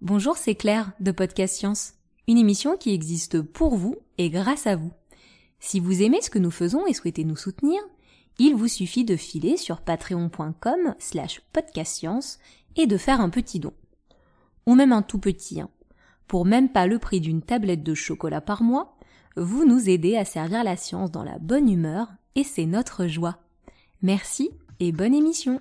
Bonjour, c'est Claire de Podcast Science, une émission qui existe pour vous et grâce à vous. Si vous aimez ce que nous faisons et souhaitez nous soutenir, il vous suffit de filer sur patreon.com slash podcastscience et de faire un petit don. Ou même un tout petit, hein. Pour même pas le prix d'une tablette de chocolat par mois, vous nous aidez à servir la science dans la bonne humeur et c'est notre joie. Merci et bonne émission.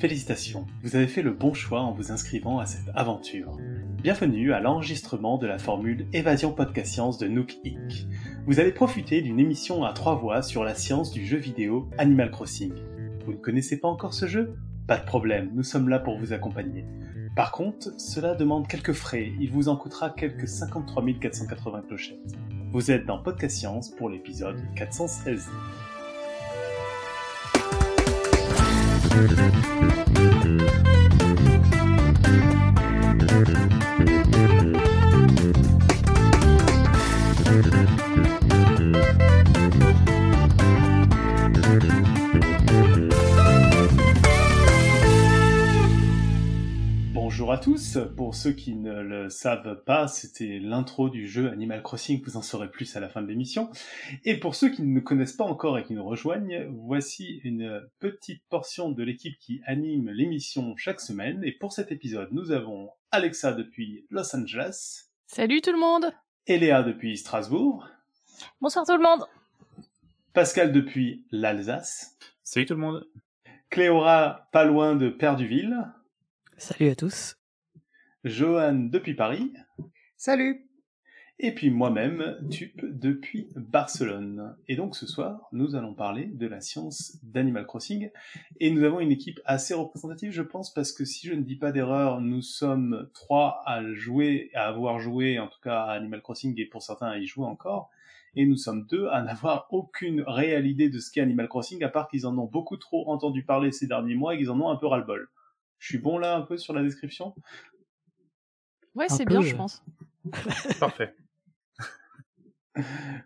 Félicitations, vous avez fait le bon choix en vous inscrivant à cette aventure. Bienvenue à l'enregistrement de la formule Évasion Podcast Science de Nook Inc. Vous allez profiter d'une émission à trois voix sur la science du jeu vidéo Animal Crossing. Vous ne connaissez pas encore ce jeu? Pas de problème, nous sommes là pour vous accompagner. Par contre, cela demande quelques frais, il vous en coûtera quelques 53 480 clochettes. Vous êtes dans Podcast Science pour l'épisode 416. スッ。Bonjour à tous, pour ceux qui ne le savent pas, c'était l'intro du jeu Animal Crossing, vous en saurez plus à la fin de l'émission. Et pour ceux qui ne nous connaissent pas encore et qui nous rejoignent, voici une petite portion de l'équipe qui anime l'émission chaque semaine. Et pour cet épisode, nous avons Alexa depuis Los Angeles. Salut tout le monde Eléa depuis Strasbourg. Bonsoir tout le monde Pascal depuis l'Alsace. Salut tout le monde Cléora, pas loin de Perduville. Salut à tous. Johan depuis Paris. Salut. Et puis moi-même, Tup depuis Barcelone. Et donc ce soir, nous allons parler de la science d'Animal Crossing. Et nous avons une équipe assez représentative, je pense, parce que si je ne dis pas d'erreur, nous sommes trois à jouer, à avoir joué, en tout cas à Animal Crossing, et pour certains à y jouer encore. Et nous sommes deux à n'avoir aucune réelle idée de ce qu'est Animal Crossing, à part qu'ils en ont beaucoup trop entendu parler ces derniers mois et qu'ils en ont un peu ras-le-bol. Je suis bon là un peu sur la description? Ouais, c'est bien, je pense. Parfait.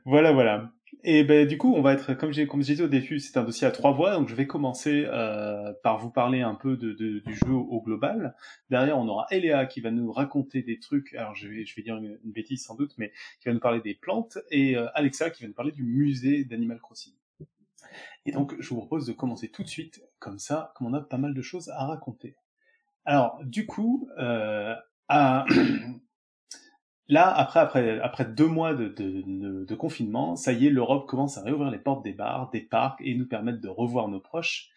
Voilà, voilà. Et ben du coup, on va être, comme j'ai comme j'ai dit au début, c'est un dossier à trois voix, donc je vais commencer euh, par vous parler un peu de, de- du jeu au global. Derrière, on aura Eléa qui va nous raconter des trucs. Alors je vais je vais dire une, une bêtise sans doute, mais qui va nous parler des plantes et euh, Alexa qui va nous parler du musée d'Animal Crossing. Et donc, je vous propose de commencer tout de suite, comme ça, comme on a pas mal de choses à raconter. Alors, du coup, euh, là, après, après, après deux mois de confinement, ça y est, l'Europe commence à réouvrir les portes des bars, des parcs et nous permettre de revoir nos proches.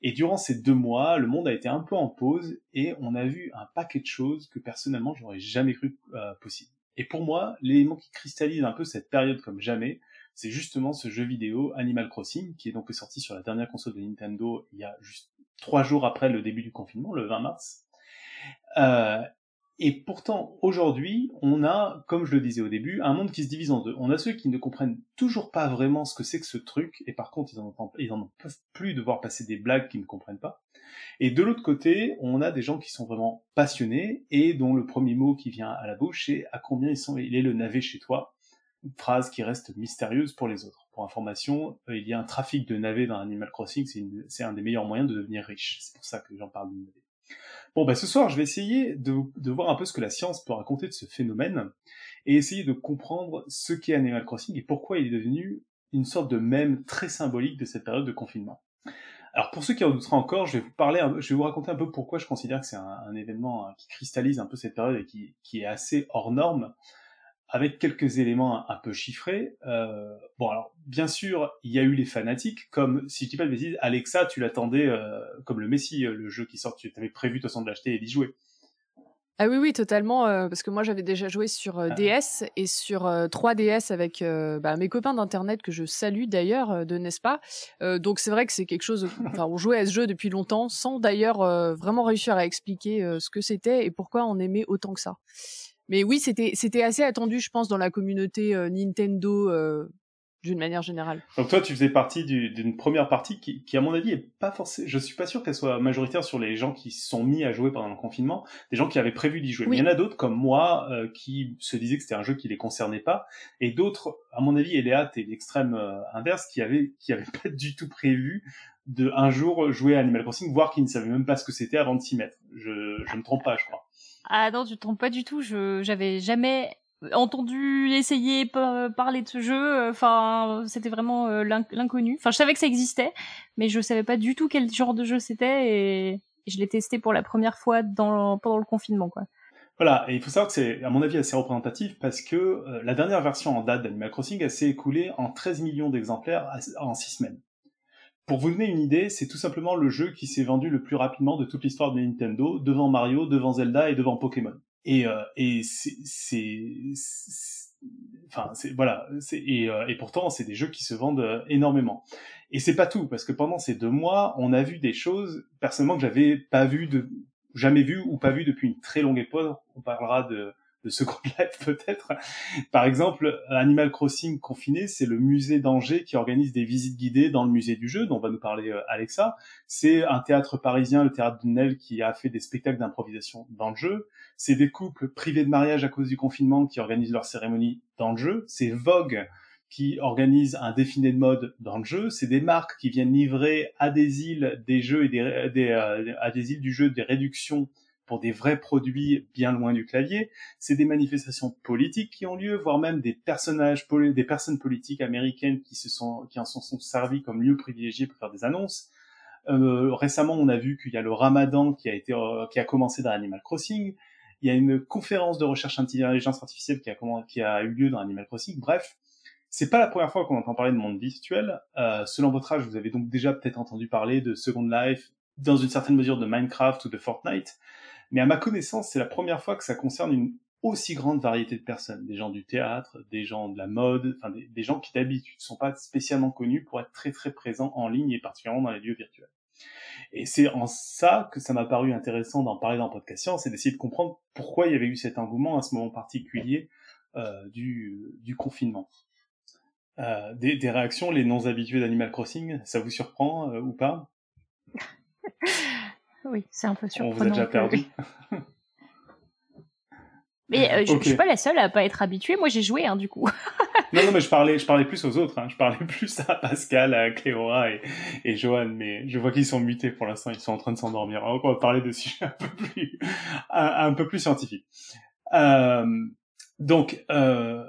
Et durant ces deux mois, le monde a été un peu en pause et on a vu un paquet de choses que personnellement, j'aurais jamais cru euh, possible. Et pour moi, l'élément qui cristallise un peu cette période comme jamais, c'est justement ce jeu vidéo Animal Crossing, qui est donc sorti sur la dernière console de Nintendo il y a juste trois jours après le début du confinement, le 20 mars. Euh, et pourtant, aujourd'hui, on a, comme je le disais au début, un monde qui se divise en deux. On a ceux qui ne comprennent toujours pas vraiment ce que c'est que ce truc, et par contre, ils en, ont, ils en peuvent plus de voir passer des blagues qu'ils ne comprennent pas. Et de l'autre côté, on a des gens qui sont vraiment passionnés, et dont le premier mot qui vient à la bouche, c'est à combien ils sont, il est le navet chez toi? Phrase qui reste mystérieuse pour les autres. Pour information, euh, il y a un trafic de navets dans Animal Crossing, c'est un des meilleurs moyens de devenir riche. C'est pour ça que j'en parle de navet. Bon, bah, ce soir, je vais essayer de, voir un peu ce que la science peut raconter de ce phénomène et essayer de comprendre ce qu'est Animal Crossing et pourquoi il est devenu une sorte de mème très symbolique de cette période de confinement. Alors, pour ceux qui en douteraient encore, je vais vous parler, je vais vous raconter un peu pourquoi je considère que c'est un, un événement hein, qui cristallise un peu cette période et qui, qui est assez hors norme, avec quelques éléments un, un peu chiffrés. Euh, bon, alors, bien sûr, il y a eu les fanatiques, comme, si je dis pas de bêtises, Alexa, tu l'attendais euh, comme le Messi, euh, le jeu qui sort, tu avais prévu de toute façon de l'acheter et d'y jouer. Ah oui, oui, totalement, euh, parce que moi j'avais déjà joué sur euh, Ah. DS et sur euh, 3DS avec bah, mes copains d'internet que je salue d'ailleurs de n'est-ce pas. Donc c'est vrai que c'est quelque chose. Enfin, on jouait à ce jeu depuis longtemps sans d'ailleurs vraiment réussir à expliquer ce que c'était et pourquoi on aimait autant que ça. Mais oui, c'était c'était assez attendu, je pense, dans la communauté euh, Nintendo. euh, d'une manière générale. Donc toi, tu faisais partie d'une première partie qui, qui, à mon avis, est pas forcément. Je suis pas sûr qu'elle soit majoritaire sur les gens qui se sont mis à jouer pendant le confinement, des gens qui avaient prévu d'y jouer. Mais il y en a d'autres comme moi euh, qui se disaient que c'était un jeu qui les concernait pas, et d'autres, à mon avis, Eléa, t'es l'extrême euh, inverse, qui avait qui avait pas du tout prévu de un jour jouer à Animal Crossing, voire qui ne savait même pas ce que c'était avant de s'y mettre. Je, je me trompe pas, je crois. Ah non, tu te trompes pas du tout. Je j'avais jamais entendu essayer parler de ce jeu. Enfin, c'était vraiment euh, l'inconnu. Enfin, je savais que ça existait, mais je savais pas du tout quel genre de jeu c'était et je l'ai testé pour la première fois dans, pendant le confinement, quoi. Voilà, et il faut savoir que c'est, à mon avis, assez représentatif parce que euh, la dernière version en date d'Animal Crossing, s'est écoulée en 13 millions d'exemplaires en 6 semaines. Pour vous donner une idée, c'est tout simplement le jeu qui s'est vendu le plus rapidement de toute l'histoire de Nintendo, devant Mario, devant Zelda et devant Pokémon. Et, euh, et c'est, enfin, c'est voilà, et, euh, et pourtant c'est des jeux qui se vendent euh, énormément. Et c'est pas tout parce que pendant ces deux mois, on a vu des choses personnellement que j'avais pas vu de, jamais vu ou pas vu depuis une très longue époque. On parlera de de Second Life peut-être. Par exemple, Animal Crossing confiné, c'est le musée d'Angers qui organise des visites guidées dans le musée du jeu, dont va nous parler euh, Alexa. C'est un théâtre parisien, le théâtre de Nel, qui a fait des spectacles d'improvisation dans le jeu. C'est des couples privés de mariage à cause du confinement qui organisent leurs cérémonies dans le jeu. C'est Vogue qui organise un défilé de mode dans le jeu. C'est des marques qui viennent livrer à des îles des jeux et des, des euh, à des îles du jeu des réductions pour des vrais produits bien loin du clavier. C'est des manifestations politiques qui ont lieu, voire même des personnages, des personnes politiques américaines qui se sont, qui en sont, sont servis comme lieu privilégié pour faire des annonces. Euh, récemment, on a vu qu'il y a le Ramadan qui a été, euh, qui a commencé dans Animal Crossing. Il y a une conférence de recherche intelligence artificielle qui a, qui a eu lieu dans Animal Crossing. Bref, c'est pas la première fois qu'on entend parler de monde virtuel. Euh, selon votre âge, vous avez donc déjà peut-être entendu parler de Second Life, dans une certaine mesure de Minecraft ou de Fortnite. Mais à ma connaissance, c'est la première fois que ça concerne une aussi grande variété de personnes, des gens du théâtre, des gens de la mode, enfin des, gens qui d'habitude ne sont pas spécialement connus pour être très très présents en ligne et particulièrement dans les lieux virtuels. Et c'est en ça que ça m'a paru intéressant d'en parler dans Podcast Science et d'essayer de comprendre pourquoi il y avait eu cet engouement à ce moment particulier euh, du, du, confinement. Euh, des, des, réactions, les non habitués d'Animal Crossing, ça vous surprend euh, ou pas? oui, c'est un peu surprenant. On vous a déjà perdu. mais euh, je, ne suis pas la seule à pas être habituée. Moi, j'ai joué, hein, du coup. non, non, mais je parlais, je parlais plus aux autres. Hein. Je parlais plus à Pascal, à Cléora et, et Johan. Mais je vois qu'ils sont mutés pour l'instant. Ils sont en train de s'endormir. On va parler de sujets un peu plus, un, peu plus scientifiques. Euh, donc, euh,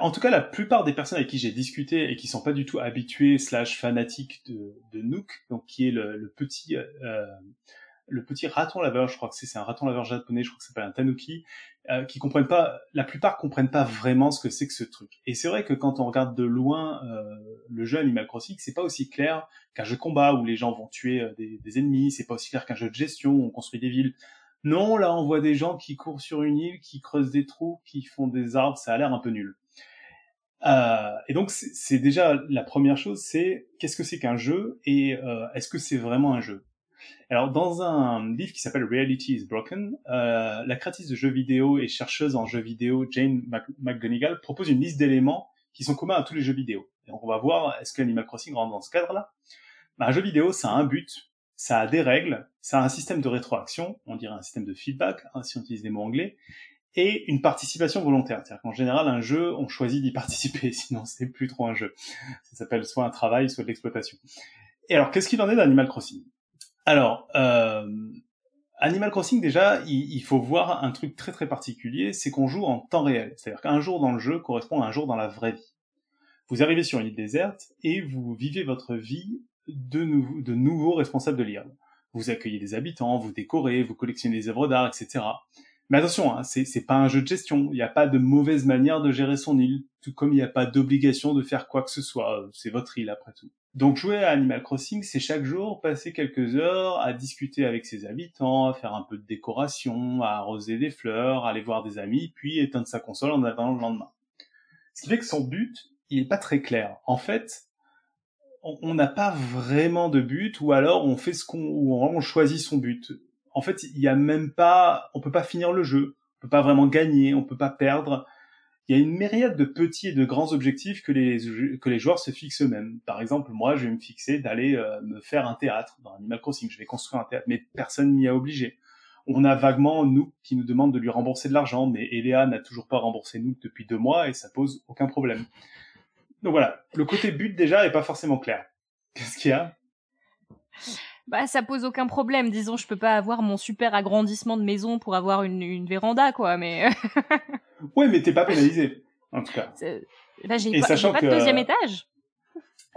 en tout cas, la plupart des personnes avec qui j'ai discuté et qui sont pas du tout habituées slash fanatiques de, de Nook, donc qui est le, le petit euh, le petit raton laveur, je crois que c'est un raton laveur japonais, je crois que ça s'appelle un tanuki, euh, qui comprennent pas, la plupart comprennent pas vraiment ce que c'est que ce truc. Et c'est vrai que quand on regarde de loin euh, le jeu Animal Crossing, c'est pas aussi clair qu'un jeu de combat où les gens vont tuer euh, des, des ennemis, c'est pas aussi clair qu'un jeu de gestion où on construit des villes. Non, là on voit des gens qui courent sur une île, qui creusent des trous, qui font des arbres, ça a l'air un peu nul. Euh, et donc c'est déjà la première chose, c'est qu'est-ce que c'est qu'un jeu et euh, est-ce que c'est vraiment un jeu? Alors dans un livre qui s'appelle Reality is Broken, euh, la créatrice de jeux vidéo et chercheuse en jeux vidéo Jane McGonigal propose une liste d'éléments qui sont communs à tous les jeux vidéo. Et on va voir est-ce que Animal Crossing rentre dans ce cadre-là? Un jeu vidéo, ça a un but, ça a des règles, ça a un système de rétroaction, on dirait un système de feedback hein, si on utilise des mots anglais, et une participation volontaire. C'est-à-dire qu'en général, un jeu, on choisit d'y participer, sinon c'est plus trop un jeu. Ça s'appelle soit un travail, soit de l'exploitation. Et alors, qu'est-ce qu'il en est d'Animal Crossing? Alors, euh, Animal Crossing, déjà, il, faut voir un truc très très particulier, c'est qu'on joue en temps réel. C'est-à-dire qu'un jour dans le jeu correspond à un jour dans la vraie vie. Vous arrivez sur une île déserte et vous vivez votre vie de, nou de nouveaux responsables de l'île. Vous accueillez des habitants, vous décorez, vous collectionnez des œuvres d'art, etc. Mais attention, hein, c'est pas un jeu de gestion. Il n'y a pas de mauvaise manière de gérer son île, tout comme il n'y a pas d'obligation de faire quoi que ce soit. C'est votre île après tout. Donc jouer à Animal Crossing, c'est chaque jour passer quelques heures à discuter avec ses habitants, à faire un peu de décoration, à arroser des fleurs, à aller voir des amis, puis éteindre sa console en attendant le lendemain. Ce qui fait que son but, il est pas très clair. En fait, on n'a pas vraiment de but, ou alors on fait ce qu'on, ou on choisit son but en fait, il y a même pas, on peut pas finir le jeu, on peut pas vraiment gagner, on peut pas perdre. Il y a une myriade de petits et de grands objectifs que les, que les joueurs se fixent eux-mêmes. Par exemple, moi, je vais me fixer d'aller euh, me faire un théâtre dans Animal Crossing. Je vais construire un théâtre, mais personne m'y a obligé. On a vaguement nous qui nous demande de lui rembourser de l'argent, mais Eléa n'a toujours pas remboursé nous depuis deux mois et ça pose aucun problème. Donc voilà, le côté but déjà est pas forcément clair. Qu'est-ce qu'il y a? Bah ça pose aucun problème. Disons, je peux pas avoir mon super agrandissement de maison pour avoir une, une véranda, quoi. Mais ouais, mais t'es pas pénalisé, en tout cas. Bah, j'ai pas, pas de deuxième étage.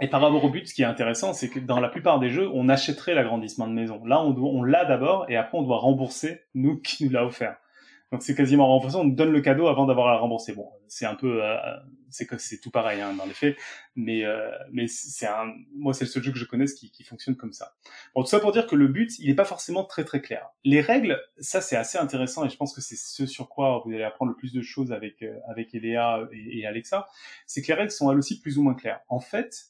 Et par rapport au but, ce qui est intéressant, c'est que dans la plupart des jeux, on achèterait l'agrandissement de maison. Là, on, on l'a d'abord, et après, on doit rembourser nous qui nous l'a offert. Donc c'est quasiment remboursé. On donne le cadeau avant d'avoir à rembourser. Bon, c'est un peu, euh, c'est c'est tout pareil hein, dans les faits, mais euh, mais c'est un, moi c'est le seul jeu que je connaisse qui, qui fonctionne comme ça. Bon, tout ça pour dire que le but, il n'est pas forcément très très clair. Les règles, ça c'est assez intéressant et je pense que c'est ce sur quoi vous allez apprendre le plus de choses avec euh, avec et Alexa, c'est que les règles sont elles aussi plus ou moins claires. En fait,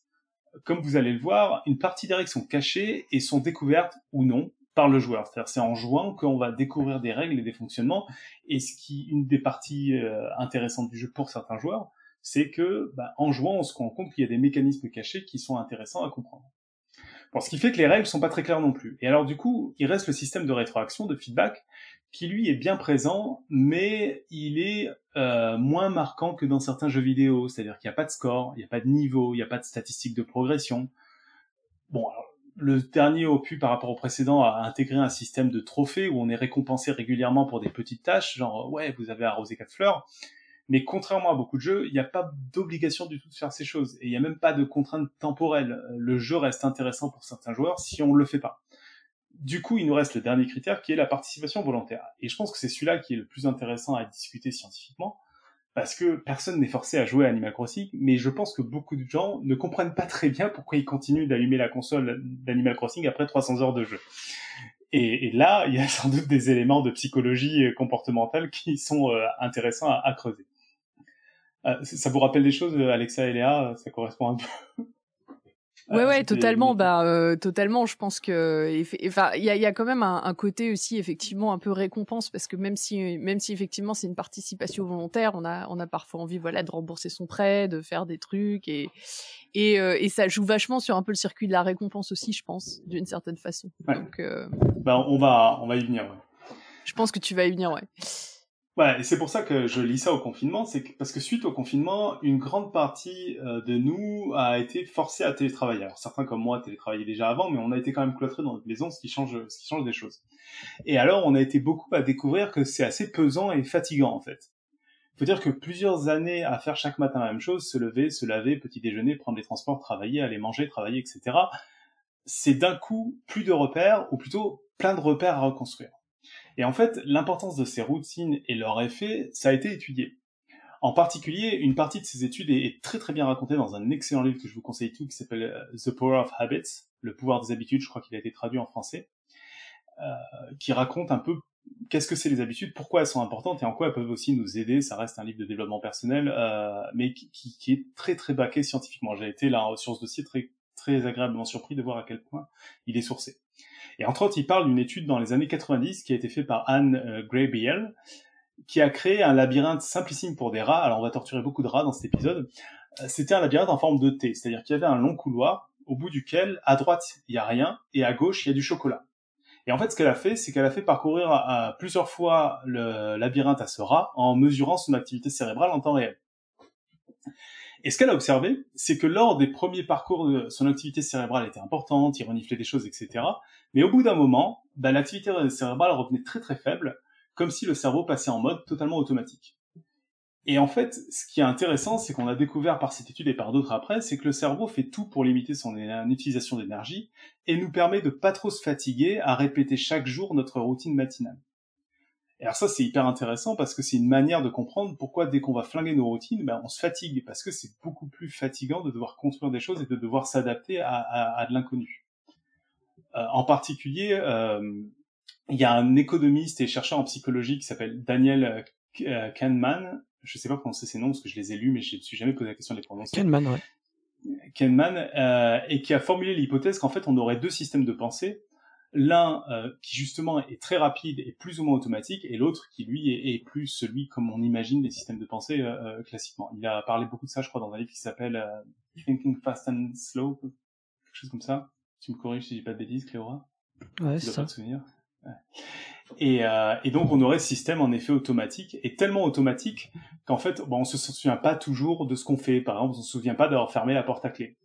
comme vous allez le voir, une partie des règles sont cachées et sont découvertes ou non par le joueur. C'est-à-dire c'est en jouant qu'on va découvrir des règles et des fonctionnements. Et ce qui, une des parties euh, intéressantes du jeu pour certains joueurs, c'est que bah, en jouant, on se rend compte qu'il y a des mécanismes cachés qui sont intéressants à comprendre. Ce qui fait que les règles sont pas très claires non plus. Et alors du coup, il reste le système de rétroaction, de feedback, qui lui est bien présent, mais il est euh, moins marquant que dans certains jeux vidéo. C'est-à-dire qu'il n'y a pas de score, il n'y a pas de niveau, il n'y a pas de statistiques de progression. Bon, alors, le dernier opus par rapport au précédent a intégré un système de trophées où on est récompensé régulièrement pour des petites tâches, genre ouais, vous avez arrosé quatre fleurs. Mais contrairement à beaucoup de jeux, il n'y a pas d'obligation du tout de faire ces choses. Et il n'y a même pas de contrainte temporelle. Le jeu reste intéressant pour certains joueurs si on ne le fait pas. Du coup, il nous reste le dernier critère qui est la participation volontaire. Et je pense que c'est celui-là qui est le plus intéressant à discuter scientifiquement parce que personne n'est forcé à jouer à Animal Crossing, mais je pense que beaucoup de gens ne comprennent pas très bien pourquoi ils continuent d'allumer la console d'Animal Crossing après 300 heures de jeu. Et, là, il y a sans doute des éléments de psychologie comportementale qui sont euh, intéressants à, creuser. Euh, ça vous rappelle des choses, Alexa et Léa? Ça correspond un peu Ouais, ouais, totalement. Bah, euh, totalement. Je pense que, enfin, il y a, y a quand même un, un, côté aussi effectivement un peu récompense parce que même si, même si effectivement c'est une participation volontaire, on a, on a parfois envie, voilà, de rembourser son prêt, de faire des trucs et et, euh, et ça joue vachement sur un peu le circuit de la récompense aussi, je pense, d'une certaine façon. Donc, euh... bah, on va, on va y venir. Ouais. Je pense que tu vas y venir, ouais. Ouais, et c'est pour ça que je lis ça au confinement, c'est parce que suite au confinement, une grande partie euh, de nous a été forcée à télétravailler. Alors certains comme moi télétravaillaient déjà avant, mais on a été quand même cloîtrés dans notre maison, ce qui change, ce qui change des choses. Et alors, on a été beaucoup à découvrir que c'est assez pesant et fatigant en fait. Faut dire que plusieurs années à faire chaque matin la même chose, se lever, se laver, petit déjeuner, prendre les transports, travailler, aller manger, travailler, etc. C'est d'un coup plus de repères, ou plutôt plein de repères à reconstruire. Et en fait, l'importance de ces routines et leur effet, ça a été étudié. En particulier, une partie de ces études est, très très bien racontée dans un excellent livre que je vous conseille tout, qui s'appelle euh, The Power of Habits, le pouvoir des habitudes, je crois qu'il a été traduit en français, euh, qui raconte un peu qu'est-ce que c'est les habitudes, pourquoi elles sont importantes et en quoi elles peuvent aussi nous aider. Ça reste un livre de développement personnel, euh, mais qui, qui, est très très baqué scientifiquement. J'ai été là sur ce dossier très très agréablement surpris de voir à quel point il est sourcé. Et entre autres, il parle d'une étude dans les années 90 qui a été faite par Anne euh, Graybiel, qui a créé un labyrinthe simplissime pour des rats. Alors, on va torturer beaucoup de rats dans cet épisode. Euh, c'était un labyrinthe en forme de T, c'est-à-dire qu'il y avait un long couloir au bout duquel, à droite, il y a rien, et à gauche, il y a du chocolat. Et en fait, ce qu'elle a fait, c'est qu'elle a fait parcourir plusieurs fois le labyrinthe à ce rat en mesurant son activité cérébrale en temps réel. Et ce qu'elle a observé, c'est que lors des premiers parcours, son activité cérébrale était importante, il reniflait des choses, etc. Mais au bout d'un moment, bah, l'activité cérébrale revenait très très faible, comme si le cerveau passait en mode totalement automatique. Et en fait, ce qui est intéressant, c'est qu'on a découvert par cette étude et par d'autres après, c'est que le cerveau fait tout pour limiter son utilisation d'énergie et nous permet de pas trop se fatiguer à répéter chaque jour notre routine matinale. Et alors ça, c'est hyper intéressant parce que c'est une manière de comprendre pourquoi dès qu'on va flinguer nos routines, ben, on se fatigue parce que c'est beaucoup plus fatigant de devoir construire des choses et de devoir s'adapter à, de l'inconnu. Euh, en particulier, euh, il y a un économiste et chercheur en psychologie qui s'appelle Daniel euh, Kahneman. Je sais pas prononcer ses noms parce que je les ai lus, mais je ne me suis jamais posé la question de les prononcer. Kahneman, ouais. Kahneman, euh, et qui a formulé l'hypothèse qu'en fait on aurait deux systèmes de pensée L'un euh, qui justement est très rapide et plus ou moins automatique, et l'autre qui lui est, est, plus celui comme on imagine les systèmes de pensée euh, classiquement. Il a parlé beaucoup de ça, je crois, dans un livre qui s'appelle Thinking Fast and Slow, quelque chose comme ça. Tu me corriges si j'ai pas de bêtises, Cléora Ouais, c'est ça. Pas te souvenir. Ouais. Et, euh, et, donc on aurait ce système en effet automatique, et tellement automatique qu'en fait, bon, on se souvient pas toujours de ce qu'on fait. Par exemple, on se souvient pas d'avoir fermé la porte à clé.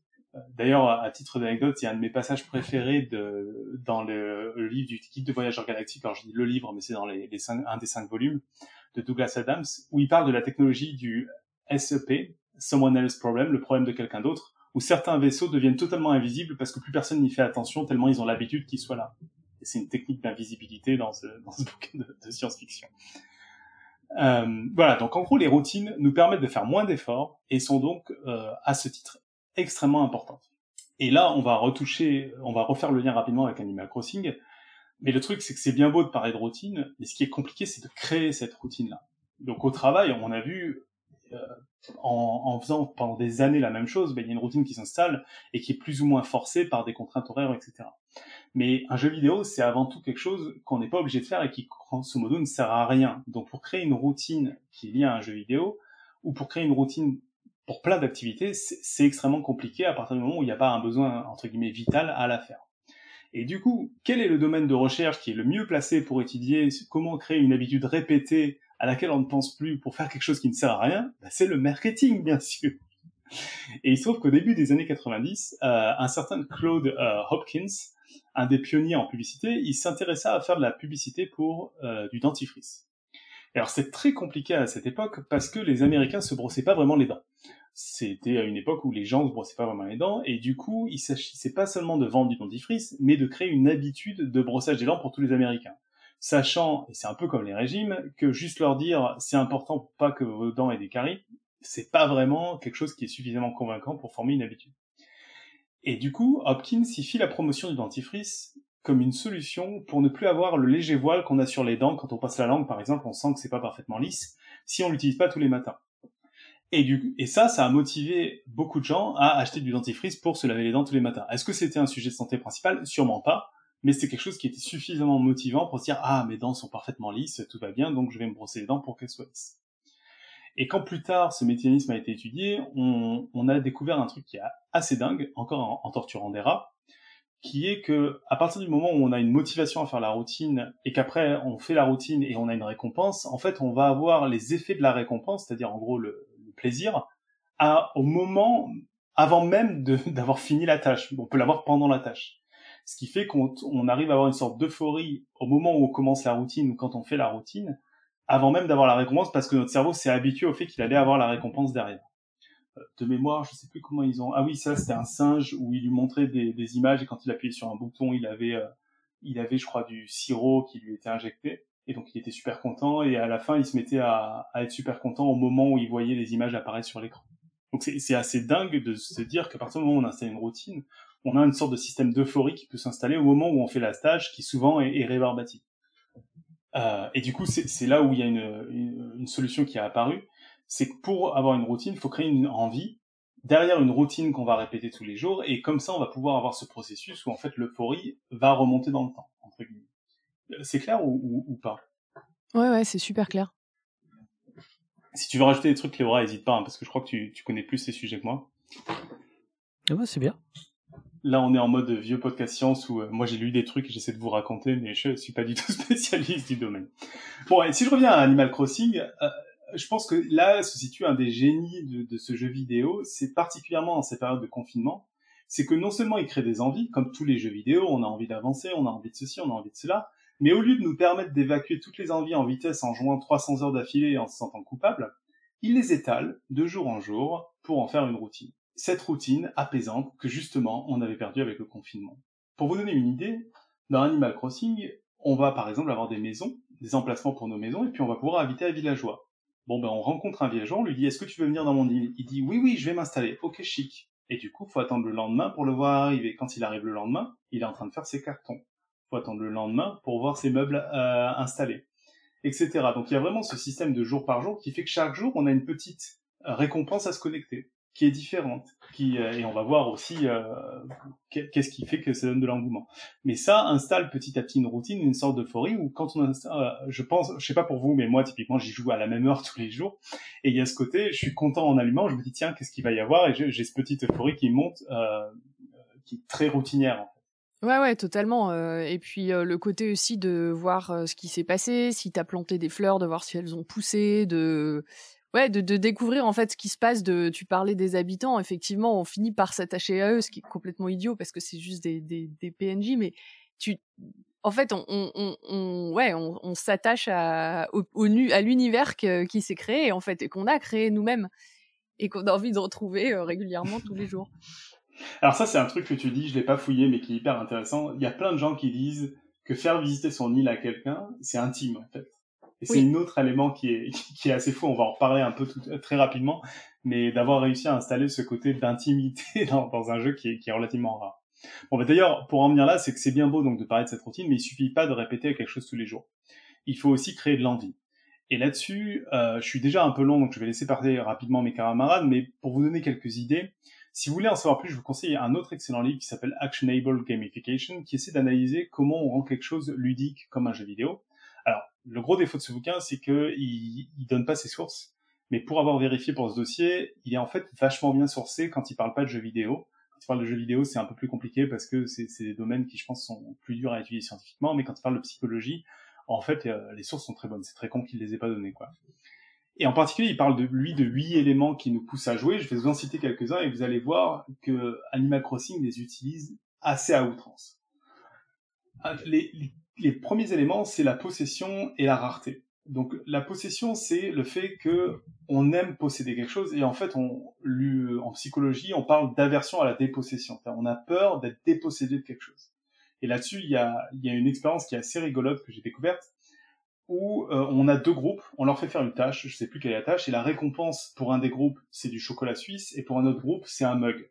D'ailleurs, à titre d'anecdote, il y a un de mes passages préférés de, dans le, le livre du guide de voyageurs galactiques. Alors, je dis le livre, mais c'est dans les, les cinq, un des cinq volumes de Douglas Adams, où il parle de la technologie du SEP, Someone Else Problem, le problème de quelqu'un d'autre, où certains vaisseaux deviennent totalement invisibles parce que plus personne n'y fait attention tellement ils ont l'habitude qu'ils soient là. Et c'est une technique d'invisibilité dans ce, dans ce bouquin de, de science-fiction. Euh, voilà, donc en gros, les routines nous permettent de faire moins d'efforts et sont donc, euh, à ce titre, extrêmement importante. Et là, on va retoucher, on va refaire le lien rapidement avec Animal Crossing. Mais le truc, c'est que c'est bien beau de parler de routine, mais ce qui est compliqué, c'est de créer cette routine-là. Donc au travail, on a vu, en, en, faisant pendant des années la même chose, ben, il y a une routine qui s'installe et qui est plus ou moins forcée par des contraintes horaires, etc. Mais un jeu vidéo, c'est avant tout quelque chose qu'on n'est pas obligé de faire et qui, grosso modo, ne sert à rien. Donc pour créer une routine qui est liée à un jeu vidéo, ou pour créer une routine pour plein d'activités, c'est extrêmement compliqué à partir du moment où il n'y a pas un besoin, entre guillemets, vital à la faire. Et du coup, quel est le domaine de recherche qui est le mieux placé pour étudier comment créer une habitude répétée à laquelle on ne pense plus pour faire quelque chose qui ne sert à rien ben, C'est le marketing, bien sûr. Et il se trouve qu'au début des années 90, euh, un certain Claude euh, Hopkins, un des pionniers en publicité, il s'intéressa à faire de la publicité pour euh, du dentifrice. Alors c'est très compliqué à cette époque parce que les Américains se brossaient pas vraiment les dents. C'était à une époque où les gens se brossaient pas vraiment les dents et du coup il s'agissait pas seulement de vendre du dentifrice mais de créer une habitude de brossage des dents pour tous les Américains. Sachant, et c'est un peu comme les régimes, que juste leur dire c'est important pour pas que vos dents aient des caries, c'est pas vraiment quelque chose qui est suffisamment convaincant pour former une habitude. Et du coup, Hopkins y fit la promotion du dentifrice comme une solution pour ne plus avoir le léger voile qu'on a sur les dents quand on passe la langue, par exemple, on sent que c'est pas parfaitement lisse si on l'utilise pas tous les matins. Et, et ça, ça a motivé beaucoup de gens à acheter du dentifrice pour se laver les dents tous les matins. Est-ce que c'était un sujet de santé principal? Sûrement pas, mais c'était quelque chose qui était suffisamment motivant pour se dire ah mes dents sont parfaitement lisses, tout va bien, donc je vais me brosser les dents pour qu'elles soient lisses. Et quand plus tard ce mécanisme a été étudié, on, a découvert un truc qui est assez dingue, encore en, torturant des rats, qui est que à partir du moment où on a une motivation à faire la routine et qu'après on fait la routine et on a une récompense, en fait on va avoir les effets de la récompense, c'est-à-dire en gros le, plaisir, au moment avant même d'avoir fini la tâche. On peut l'avoir pendant la tâche. Ce qui fait qu'on on arrive à avoir une sorte d'euphorie au moment où on commence la routine ou quand on fait la routine, avant même d'avoir la récompense, parce que notre cerveau s'est habitué au fait qu'il allait avoir la récompense derrière de mémoire, je sais plus comment ils ont. Ah oui, ça c'était un singe où il lui montrait des, des, images et quand il appuyait sur un bouton, il avait, euh, il avait, je crois, du sirop qui lui était injecté et donc il était super content et à la fin il se mettait à, à être super content au moment où il voyait les images apparaître sur l'écran. Donc c'est assez dingue de se dire qu'à partir du moment où on installe une routine, on a une sorte de système d'euphorie qui peut s'installer au moment où on fait la stage, qui souvent est, est rébarbatif. Euh, et du coup, c'est là où il y a une, une, une solution qui a apparu, c'est que pour avoir une routine, il faut créer une envie derrière une routine qu'on va répéter tous les jours, et comme ça, on va pouvoir avoir ce processus où en fait l'euphorie va remonter dans le temps. Entre guillemets. C'est clair ou, ou, ou, pas? Ouais, ouais, c'est super clair. Si tu veux rajouter des trucs, Cléora, n'hésite pas, hein, parce que je crois que tu, tu, connais plus ces sujets que moi. Ah bah, c'est bien. Là, on est en mode vieux podcast science où euh, moi j'ai lu des trucs et j'essaie de vous raconter, mais je suis pas du tout spécialiste du domaine. Bon, et si je reviens à Animal Crossing, euh, je pense que là se situe un des génies de, de ce jeu vidéo, c'est particulièrement dans cette période de confinement, c'est que non seulement il crée des envies, comme tous les jeux vidéo, on a envie d'avancer, on a envie de ceci, on a envie de cela, mais au lieu de nous permettre d'évacuer toutes les envies en vitesse en jouant 300 heures d'affilée en se sentant coupable, il les étale de jour en jour pour en faire une routine. Cette routine apaisante que justement on avait perdu avec le confinement. Pour vous donner une idée, dans Animal Crossing, on va par exemple avoir des maisons, des emplacements pour nos maisons, et puis on va pouvoir inviter un villageois. Bon, ben, on rencontre un villageois, on lui dit, est-ce que tu veux venir dans mon île? Il dit, oui, oui, je vais m'installer. Ok, chic. Et du coup, faut attendre le lendemain pour le voir arriver. Quand il arrive le lendemain, il est en train de faire ses cartons. Faut attendre le lendemain pour voir ses meubles euh, installés, etc. Donc, il y a vraiment ce système de jour par jour qui fait que chaque jour, on a une petite récompense à se connecter. Qui est différente. Qui, euh, et on va voir aussi euh, qu'est-ce qui fait que ça donne de l'engouement. Mais ça installe petit à petit une routine, une sorte d'euphorie où quand on installe, euh, je pense, je sais pas pour vous, mais moi typiquement j'y joue à la même heure tous les jours. Et il y a ce côté, je suis content en allumant, je me dis tiens qu'est-ce qu'il va y avoir? Et j'ai ce petite euphorie qui monte, qui est très routinière. Ouais, ouais, totalement. Et puis le côté aussi de voir ce qui s'est passé, si t'as planté des fleurs, de voir si elles ont poussé, de ouais, de, découvrir en fait ce qui se passe. De, tu parlais des habitants, effectivement, on finit par s'attacher à eux, ce qui est complètement idiot parce que c'est juste des, PNJ, mais tu, en fait, on, s'attache à, au, au, à l'univers qui s'est créé en fait et qu'on a créé nous-mêmes et qu'on a envie de retrouver euh, régulièrement tous les jours. Alors ça, c'est un truc que tu dis, je l'ai pas fouillé, mais qui est hyper intéressant. Il y a plein de gens qui disent que faire visiter son île à quelqu'un, c'est intime en fait. Et c'est un autre élément qui est, qui est assez fou, on va en reparler un peu tout, très rapidement, mais d'avoir réussi à installer ce côté d'intimité dans, dans, un jeu qui est, qui est relativement rare. Bon, bah d'ailleurs, pour en venir là, c'est que c'est bien beau donc de parler de cette routine, mais il suffit pas de répéter quelque chose tous les jours. Il faut aussi créer de l'envie. Et là-dessus, euh, je suis déjà un peu long, donc je vais laisser parler rapidement mes camarades, mais pour vous donner quelques idées, si vous voulez en savoir plus, je vous conseille un autre excellent livre qui s'appelle Actionable Gamification, qui essaie d'analyser comment on rend quelque chose ludique comme un jeu vidéo. Le gros défaut de ce bouquin, c'est qu'il il donne pas ses sources, mais pour avoir vérifié pour ce dossier, il est en fait vachement bien sourcé quand il parle pas de jeux vidéo. Quand il parle de jeux vidéo, c'est un peu plus compliqué parce que c'est des domaines qui, je pense, sont plus durs à étudier scientifiquement, mais quand il parle de psychologie, en fait, euh, les sources sont très bonnes. C'est très con qu'il les ait pas données, quoi. Et en particulier, il parle de lui de huit éléments qui nous poussent à jouer. Je vais vous en citer quelques-uns et vous allez voir que Animal Crossing les utilise assez à outrance. Les, les premiers éléments, c'est la possession et la rareté. Donc la possession, c'est le fait que on aime posséder quelque chose et en fait, on, en psychologie, on parle d'aversion à la dépossession. On a peur d'être dépossédé de quelque chose. Et là-dessus, il y a, y a une expérience qui est assez rigolote que j'ai découverte où euh, on a deux groupes, on leur fait faire une tâche, je sais plus quelle est la tâche, et la récompense pour un des groupes, c'est du chocolat suisse, et pour un autre groupe, c'est un mug.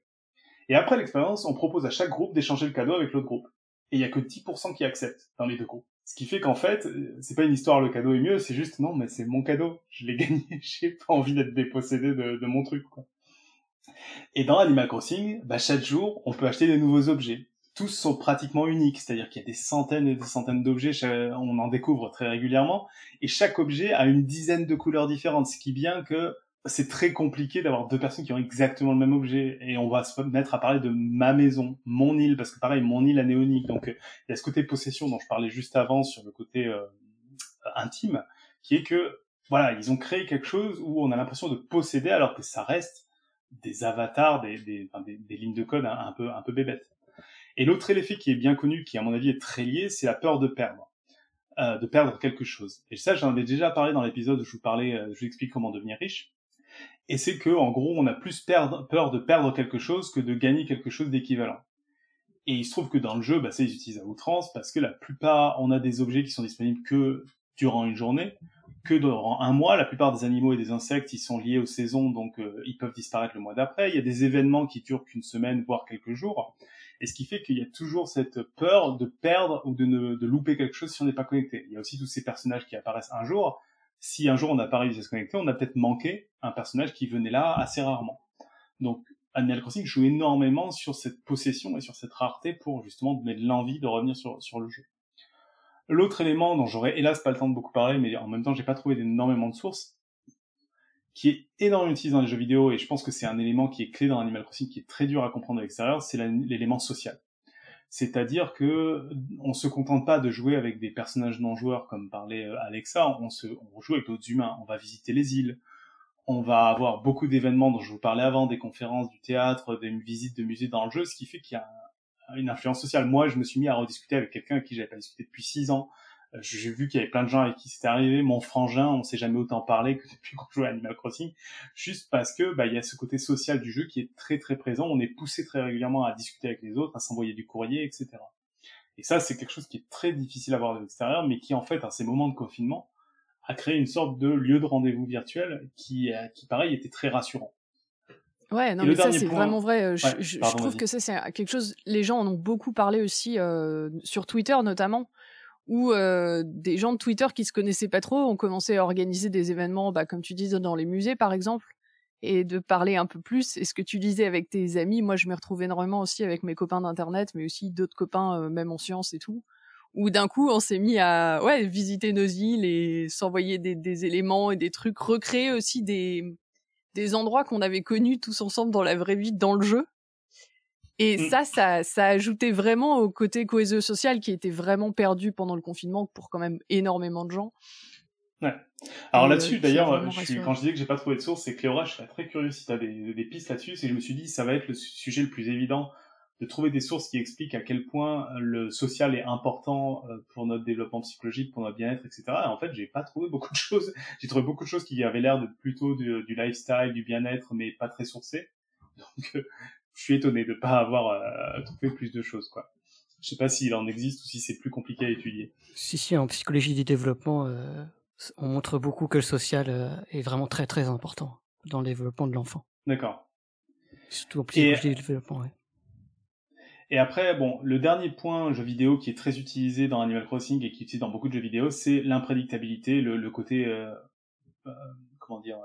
Et après l'expérience, on propose à chaque groupe d'échanger le cadeau avec l'autre groupe. Et il y a que 10% qui acceptent dans les deux groupes. Ce qui fait qu'en fait, c'est pas une histoire le cadeau est mieux, c'est juste non, mais c'est mon cadeau, je l'ai gagné, j'ai pas envie d'être dépossédé de, de, mon truc. Quoi. Et dans Animal Crossing, bah, chaque jour, on peut acheter des nouveaux objets tous sont pratiquement uniques, c'est-à-dire qu'il y a des centaines et des centaines d'objets, on en découvre très régulièrement, et chaque objet a une dizaine de couleurs différentes, ce qui est bien que c'est très compliqué d'avoir deux personnes qui ont exactement le même objet, et on va se mettre à parler de ma maison, mon île, parce que pareil, mon île a néonique, donc il y a ce côté possession dont je parlais juste avant sur le côté euh, intime, qui est que, voilà, ils ont créé quelque chose où on a l'impression de posséder alors que ça reste des avatars, des, des, des, lignes de code un, un peu, un peu bébêtes. Et l'autre effet qui est bien connu, qui à mon avis est très lié, c'est la peur de perdre, euh, de perdre quelque chose. Et ça, j'en ai déjà parlé dans l'épisode où je vous parlais, euh, je vous explique comment devenir riche. Et c'est que, en gros, on a plus peur de perdre quelque chose que de gagner quelque chose d'équivalent. Et il se trouve que dans le jeu, bah, ça ils utilisent à outrance parce que la plupart, on a des objets qui sont disponibles que durant une journée, que durant un mois. La plupart des animaux et des insectes, ils sont liés aux saisons, donc euh, ils peuvent disparaître le mois d'après. Il y a des événements qui durent qu'une semaine, voire quelques jours. Et ce qui fait qu'il y a toujours cette peur de perdre ou de, ne, de louper quelque chose si on n'est pas connecté. Il y a aussi tous ces personnages qui apparaissent un jour. Si un jour on n'a pas réussi à se connecter, on a peut-être manqué un personnage qui venait là assez rarement. Donc Animal Crossing joue énormément sur cette possession et sur cette rareté pour justement donner l'envie de revenir sur, sur le jeu. L'autre élément dont j'aurais hélas pas le temps de beaucoup parler, mais en même temps j'ai pas trouvé énormément de sources, qui est énormément utilisé dans les jeux vidéo, et je pense que c'est un élément qui est clé dans Animal Crossing, qui est très dur à comprendre à l'extérieur, c'est l'élément social. C'est-à-dire que on se contente pas de jouer avec des personnages non joueurs comme parlait Alexa, on, se, on joue avec d'autres humains, on va visiter les îles, on va avoir beaucoup d'événements dont je vous parlais avant, des conférences, du théâtre, des visites de musées dans le jeu, ce qui fait qu'il y a une influence sociale. Moi, je me suis mis à rediscuter avec quelqu'un avec qui j'avais pas discuté depuis six ans, j'ai vu qu'il y avait plein de gens avec qui c'était arrivé. Mon frangin, on s'est jamais autant parlé que depuis qu'on joue à Animal Crossing, juste parce que bah il y a ce côté social du jeu qui est très très présent. On est poussé très régulièrement à discuter avec les autres, à s'envoyer du courrier, etc. Et ça, c'est quelque chose qui est très difficile à voir de l'extérieur, mais qui en fait, à ces moments de confinement, a créé une sorte de lieu de rendez-vous virtuel qui, qui pareil, était très rassurant. Ouais, non, mais ça, c'est point... vraiment vrai. Je, ouais, je, pardon, je trouve que ça, c'est quelque chose, les gens en ont beaucoup parlé aussi, euh, sur Twitter notamment, où euh, des gens de Twitter qui se connaissaient pas trop ont commencé à organiser des événements, bah, comme tu dis, dans les musées par exemple. et de parler un peu plus. Et ce que tu disais avec tes amis, moi je m'y retrouve énormément aussi avec mes copains d'internet, mais aussi d'autres copains, euh, même en sciences et tout, où d'un coup on s'est mis à ouais visiter nos îles et s'envoyer des, des éléments et des trucs, recréer aussi des des endroits qu'on avait connus tous ensemble dans la vraie vie, dans le jeu. Et Mm. ça, ça, ça ajoutait vraiment au côté cohésion sociale qui était vraiment perdu pendant le confinement pour quand même énormément de gens. Alors Et, là-dessus, euh, a d'ailleurs, quand je disais que j'ai pas trouvé de source, c'est que Cléora, je serais très curieux si tu as des, des pistes là-dessus. Et je me suis dit, ça va être le su- sujet le plus évident de trouver des sources qui expliquent à quel point le social est important euh, pour notre développement psychologique, pour notre bien-être, etc. Et en fait, j'ai pas trouvé beaucoup de choses. J'ai trouvé beaucoup de choses qui avaient l'air de plutôt de- du lifestyle, du bien-être, mais pas très sourcées. Donc, euh, je suis étonné de pas avoir euh, trouvé plus de choses, quoi. Je sais pas s'il en existe ou si c'est plus compliqué à étudier. Si, si, en psychologie du développement, euh, on montre beaucoup que le social euh, est vraiment très très important dans le développement de l'enfant. D'accord. Surtout en psychologie du développement, ouais. Et après, bon, le dernier point jeu vidéo qui est très utilisé dans Animal Crossing et qui est utilisé dans beaucoup de jeux vidéo, c'est l'imprédictabilité, le, le côté, euh, euh, comment dire,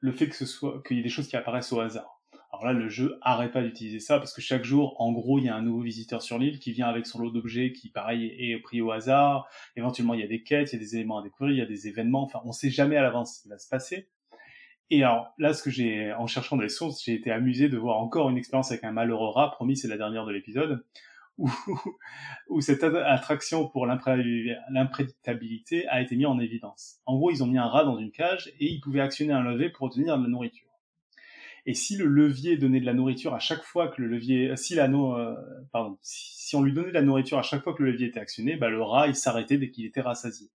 le fait que ce soit, qu'il y ait des choses qui apparaissent au hasard. Alors là, le jeu arrête pas d'utiliser ça parce que chaque jour, en gros, il y a un nouveau visiteur sur l'île qui vient avec son lot d'objets qui, pareil, est pris au hasard. Éventuellement, il y a des quêtes, il y a des éléments à découvrir, il y a des événements. Enfin, on sait jamais à l'avance ce qui va se passer. Et alors là, ce que j'ai, en cherchant les sources, j'ai été amusé de voir encore une expérience avec un malheureux rat. Promis, c'est la dernière de l'épisode, où, cette attraction pour l'impré- l'imprédictabilité a été mise en évidence. En gros, ils ont mis un rat dans une cage et il pouvait actionner un levier pour obtenir de la nourriture. Et si le levier donnait de la nourriture à chaque fois que le levier, si la no- euh, pardon, si, si on lui donnait de la nourriture à chaque fois que le levier était actionné, bah le rat il s'arrêtait dès qu'il était rassasié.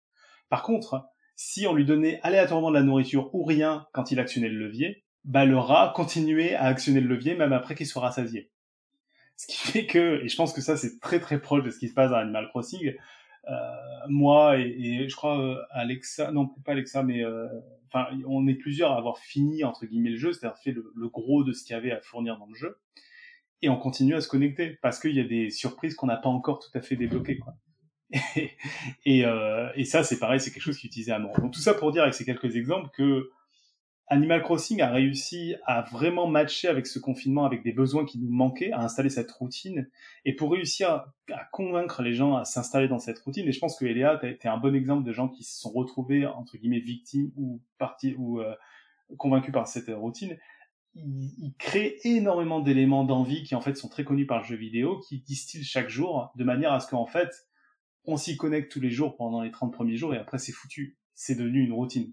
Par contre, si on lui donnait aléatoirement de la nourriture ou rien quand il actionnait le levier, bah le rat continuait à actionner le levier même après qu'il soit rassasié. Ce qui fait que, et je pense que ça c'est très très proche de ce qui se passe dans Animal Crossing, euh, moi et, et je crois euh, Alexa, non pas Alexa, mais euh, enfin on est plusieurs à avoir fini entre guillemets le jeu, c'est-à-dire fait le, gros de ce qu'il y avait à fournir dans le jeu, et on continue à se connecter parce qu'il y a des surprises qu'on n'a pas encore tout à fait débloquées quoi. Et, euh, et ça c'est pareil, c'est quelque chose qui est à mort. Donc tout ça pour dire avec ces quelques exemples que Animal Crossing a réussi à vraiment matcher avec ce confinement, avec des besoins qui nous manquaient, à installer cette routine, et pour réussir à, convaincre les gens à s'installer dans cette routine. Et je pense que Eléa, été un bon exemple de gens qui se sont retrouvés entre guillemets victimes ou ou euh, convaincus par cette routine. Il, il crée énormément d'éléments d'envie qui en fait sont très connus par le jeu vidéo, qui distillent chaque jour, de manière à ce qu'en fait on s'y connecte tous les jours pendant les 30 premiers jours et après c'est foutu. C'est devenu une routine.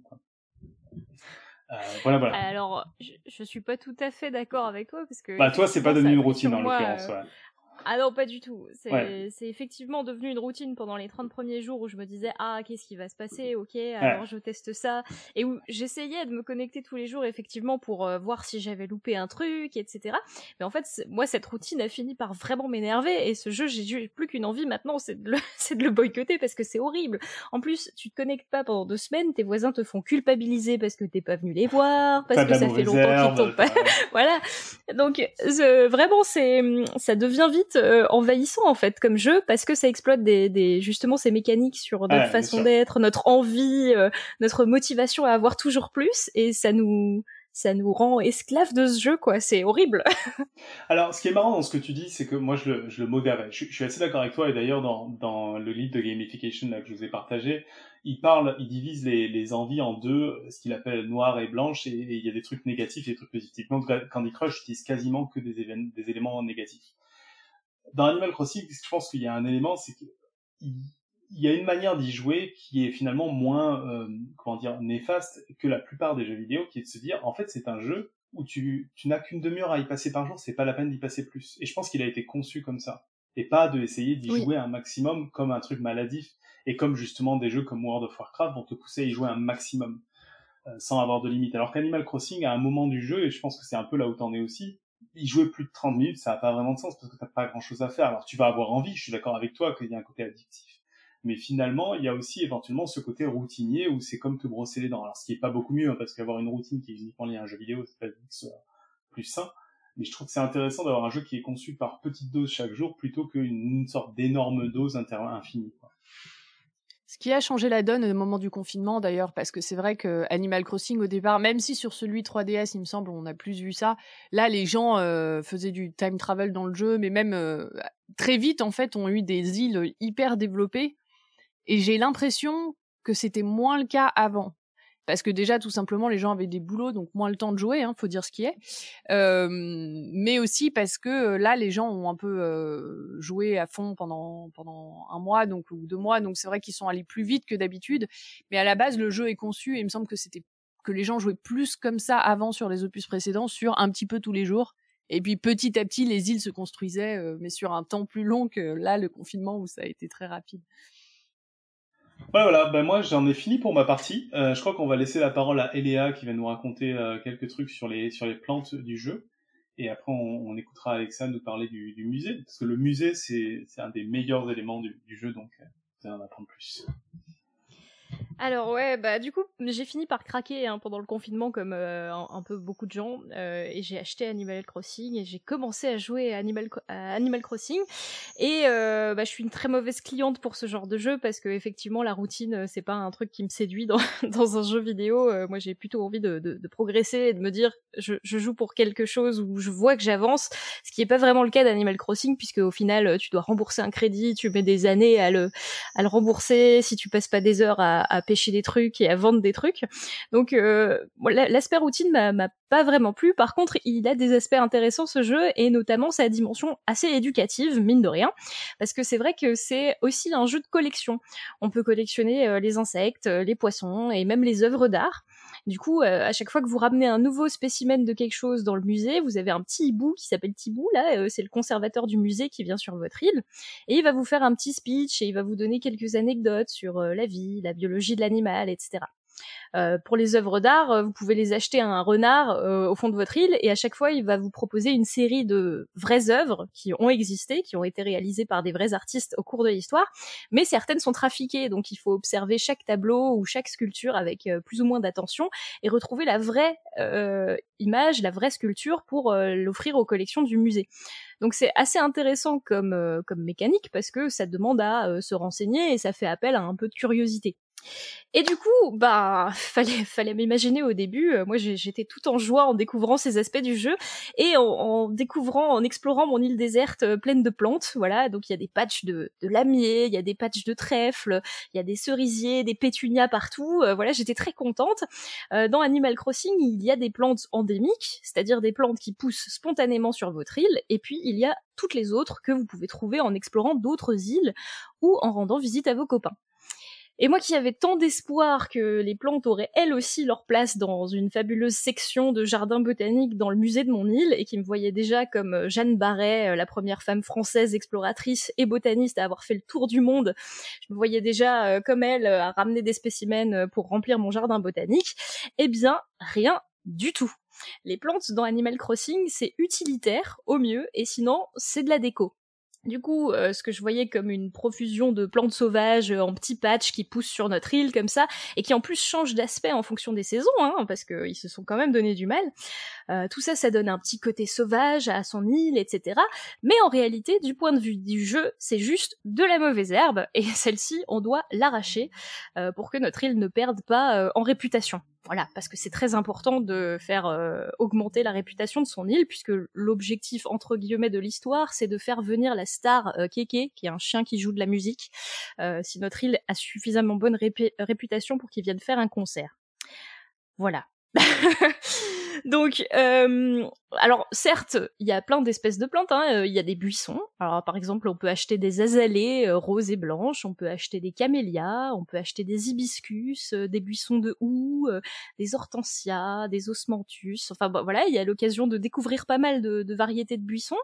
Euh, voilà, voilà. Alors, je, je suis pas tout à fait d'accord avec toi parce que. Bah toi, c'est pas devenu une routine en l'occurrence. euh, Ouais. Ah non, pas du tout. C'est Ouais. effectivement devenu une routine pendant les 30 premiers jours où je me disais ah qu'est-ce qui va se passer? Ok alors je teste ça et où j'essayais de me connecter tous les jours effectivement pour euh, voir si j'avais loupé un truc etc. Mais en fait moi cette routine a fini par vraiment m'énerver et ce jeu j'ai plus qu'une envie maintenant c'est de le de le boycotter parce que c'est horrible. En plus tu te connectes pas pendant deux semaines tes voisins te font culpabiliser parce que t'es pas venu les voir parce que ça fait longtemps qu'ils t'ont pas voilà. Donc ce- vraiment c'est ça devient vite euh, envahissant en fait comme jeu parce que ça exploite des, des justement ces mécaniques sur notre façon d'être, notre envie, euh, notre motivation à avoir toujours plus et ça nous ça nous rend esclaves de ce jeu quoi, c'est horrible. Alors, ce qui est marrant dans ce que tu dis, c'est que moi, je le, je le modérais. Je, je suis assez d'accord avec toi, et d'ailleurs, dans, dans le livre de gamification là, que je vous ai partagé, il parle, il divise les, les envies en deux, ce qu'il appelle noir et blanche, et, et il y a des trucs négatifs et des trucs positifs. Donc, Candy Crush utilise quasiment que des, des éléments négatifs. Dans Animal Crossing, je pense qu'il y a un élément, c'est qu'il il y a une manière d'y jouer qui est finalement moins, euh, comment dire, néfaste que la plupart des jeux vidéo, qui est de se dire, en fait, c'est un jeu où tu, tu n'as qu'une demi-heure à y passer par jour, c'est pas la peine d'y passer plus. Et je pense qu'il a été conçu comme ça. Et pas de essayer d'y Oui. jouer un maximum comme un truc maladif. Et comme justement des jeux comme World of Warcraft vont te pousser à y jouer un maximum. euh, sans avoir de limite. Alors qu'Animal Crossing, à un moment du jeu, et je pense que c'est un peu là où t'en es aussi, y jouer plus de 30 minutes, ça n'a pas vraiment de sens parce que t'as pas grand chose à faire. Alors tu vas avoir envie, je suis d'accord avec toi qu'il y a un côté addictif. Mais finalement, il y a aussi éventuellement ce côté routinier où c'est comme te brosser les dents. Alors, ce qui est pas beaucoup mieux, hein, parce qu'avoir une routine qui est uniquement liée à un jeu vidéo, c'est pas dit que plus sain. Mais je trouve que c'est intéressant d'avoir un jeu qui est conçu par petites doses chaque jour plutôt qu'une une sorte d'énorme dose infinie. Ce qui a changé la donne au moment du confinement d'ailleurs, parce que c'est vrai que Animal Crossing au départ, même si sur celui 3DS il me semble on a plus vu ça, là les gens euh, faisaient du time travel dans le jeu, mais même euh, très vite en fait ont eu des îles hyper développées, et j'ai l'impression que c'était moins le cas avant parce que déjà tout simplement les gens avaient des boulots donc moins le temps de jouer hein, faut dire ce qui est. Euh, mais aussi parce que euh, là les gens ont un peu euh, joué à fond pendant pendant un mois donc ou deux mois donc c'est vrai qu'ils sont allés plus vite que d'habitude. Mais à la base le jeu est conçu et il me semble que c'était que les gens jouaient plus comme ça avant sur les opus précédents sur un petit peu tous les jours. Et puis petit à petit les îles se construisaient euh, mais sur un temps plus long que là le confinement où ça a été très rapide Voilà, ben moi j'en ai fini pour ma partie. Euh, je crois qu'on va laisser la parole à Eléa qui va nous raconter euh, quelques trucs sur les, sur les plantes du jeu. Et après on, on écoutera Alexa nous parler du, du musée, parce que le musée c'est un des meilleurs éléments du, du jeu, donc euh, vous allez en apprendre plus. Alors ouais, bah du coup j'ai fini par craquer hein, pendant le confinement comme euh, un, peu beaucoup de gens euh, et j'ai acheté Animal Crossing et j'ai commencé à jouer à Animal, à Animal Crossing et euh, bah, je suis une très mauvaise cliente pour ce genre de jeu parce que effectivement la routine euh, c'est pas un truc qui me séduit dans, dans un jeu vidéo. Euh, moi j'ai plutôt envie de, de, de, progresser et de me dire je, je, joue pour quelque chose où je vois que j'avance, ce qui est pas vraiment le cas d'Animal Crossing puisque au final tu dois rembourser un crédit, tu mets des années à le, à le rembourser si tu passes pas des heures à, à pêcher des trucs et à vendre des trucs. Donc euh, l'aspect routine m'a pas vraiment plu. Par contre, il a des aspects intéressants ce jeu et notamment sa dimension assez éducative, mine de rien, parce que c'est vrai que c'est aussi un jeu de collection. On peut collectionner euh, les insectes, euh, les poissons et même les œuvres d'art. Du coup, euh, à chaque fois que vous ramenez un nouveau spécimen de quelque chose dans le musée, vous avez un petit hibou qui s'appelle Tibou, là, euh, c'est le conservateur du musée qui vient sur votre île, et il va vous faire un petit speech et il va vous donner quelques anecdotes sur euh, la vie, la biologie de l'animal, etc. Euh, pour les œuvres d'art, euh, vous pouvez les acheter à un renard euh, au fond de votre île et à chaque fois, il va vous proposer une série de vraies œuvres qui ont existé, qui ont été réalisées par des vrais artistes au cours de l'histoire, mais certaines sont trafiquées, donc il faut observer chaque tableau ou chaque sculpture avec plus ou moins d'attention et retrouver la vraie image, la vraie sculpture pour l'offrir aux collections du musée. Donc c'est assez intéressant comme, comme mécanique parce que ça demande à se renseigner et ça fait appel à un peu de curiosité. Et du coup, bah, fallait, fallait m'imaginer au début. Euh, moi, j'étais tout en joie en découvrant ces aspects du jeu et en, découvrant, en explorant mon île déserte euh, pleine de plantes. Voilà, donc il y a des patchs de, de lamiers, il y a des patchs de trèfle, il y a des cerisiers, des pétunias partout. Euh, voilà, j'étais très contente. Dans Animal Crossing, il y a des plantes endémiques, c'est-à-dire des plantes qui poussent spontanément sur votre île, et puis il y a toutes les autres que vous pouvez trouver en explorant d'autres îles ou en rendant visite à vos copains. Et moi qui avais tant d'espoir que les plantes auraient elles aussi leur place dans une fabuleuse section de jardin botanique dans le musée de mon île et qui me voyait déjà comme euh, Jeanne Barret, euh, la première femme française exploratrice et botaniste à avoir fait le tour du monde, je me voyais déjà euh, comme elle à ramener des spécimens pour remplir mon jardin botanique, eh bien rien du tout. Les plantes dans Animal Crossing, c'est utilitaire au mieux et sinon c'est de la déco. Du coup, euh, ce que je voyais comme une profusion de plantes sauvages euh, en petits patchs qui poussent sur notre île comme ça, et qui en plus changent d'aspect en fonction des saisons, hein, parce qu'ils se sont quand même donné du mal. Euh, tout ça, ça donne un petit côté sauvage à son île, etc. Mais en réalité, du point de vue du jeu, c'est juste de la mauvaise herbe, et celle-ci, on doit l'arracher pour que notre île ne perde pas en réputation. Voilà, parce que c'est très important de faire euh, augmenter la réputation de son île, puisque l'objectif entre guillemets de l'histoire, c'est de faire venir la star euh, Keke, qui est un chien qui joue de la musique, euh, si notre île a suffisamment bonne ré réputation pour qu'il vienne faire un concert. Voilà. Donc, euh, alors certes, il y a plein d'espèces de plantes. Hein. Euh, il y a des buissons. Alors par exemple, on peut acheter des azalées euh, roses et blanches. On peut acheter des camélias. On peut acheter des hibiscus, euh, des buissons de houx, des hortensias, des osmanthus. Enfin voilà, il y a l'occasion de découvrir pas mal de, variétés de buissons.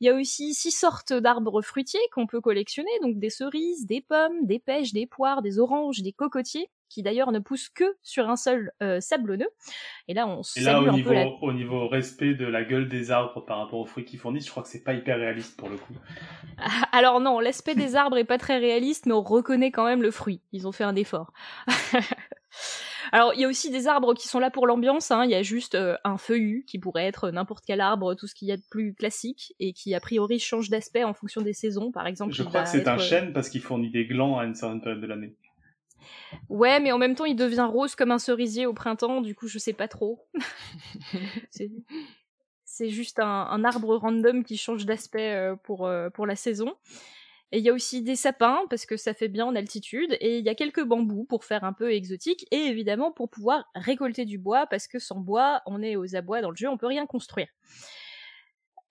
Il y a aussi six sortes d'arbres fruitiers qu'on peut collectionner. Donc des cerises, des pommes, des pêches, des poires, des oranges, des cocotiers qui d'ailleurs ne pousse que sur un seul euh, sablonneux. Et là, on Et là, au niveau, la... au niveau respect de la gueule des arbres par rapport aux fruits qu'ils fournissent, je crois que c'est pas hyper réaliste pour le coup. Alors non, l'aspect des arbres est pas très réaliste, mais on reconnaît quand même le fruit. Ils ont fait un effort. Alors, il y a aussi des arbres qui sont là pour l'ambiance. Hein. Il y a juste euh, un feuillu qui pourrait être n'importe quel arbre, tout ce qu'il y a de plus classique et qui a priori change d'aspect en fonction des saisons, par exemple. Je crois que c'est être... un chêne parce qu'il fournit des glands à une certaine période de l'année. Ouais, mais en même temps, il devient rose comme un cerisier au printemps, du coup, je sais pas trop. c'est... juste un, un, arbre random qui change d'aspect euh, pour, euh, pour la saison. Et il y a aussi des sapins, parce que ça fait bien en altitude, et il y a quelques bambous pour faire un peu exotique, et évidemment pour pouvoir récolter du bois, parce que sans bois, on est aux abois dans le jeu, on peut rien construire.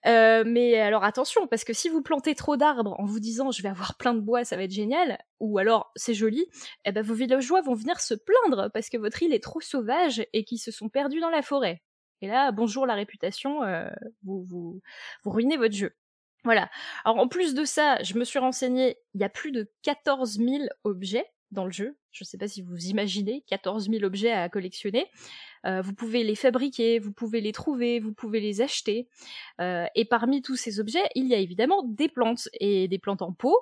Euh, mais alors attention, parce que si vous plantez trop d'arbres en vous disant je vais avoir plein de bois, ça va être génial, ou alors c'est joli, eh ben vos villageois vont venir se plaindre parce que votre île est trop sauvage et qu'ils se sont perdus dans la forêt. Et là, bonjour la réputation, euh, vous, vous, vous ruinez votre jeu. Voilà. Alors en plus de ça, je me suis renseignée, il y a plus de 14 000 objets dans le jeu. Je ne sais pas si vous imaginez 14 000 objets à collectionner. Euh, vous pouvez les fabriquer, vous pouvez les trouver, vous pouvez les acheter. Euh, et parmi tous ces objets, il y a évidemment des plantes et des plantes en pot.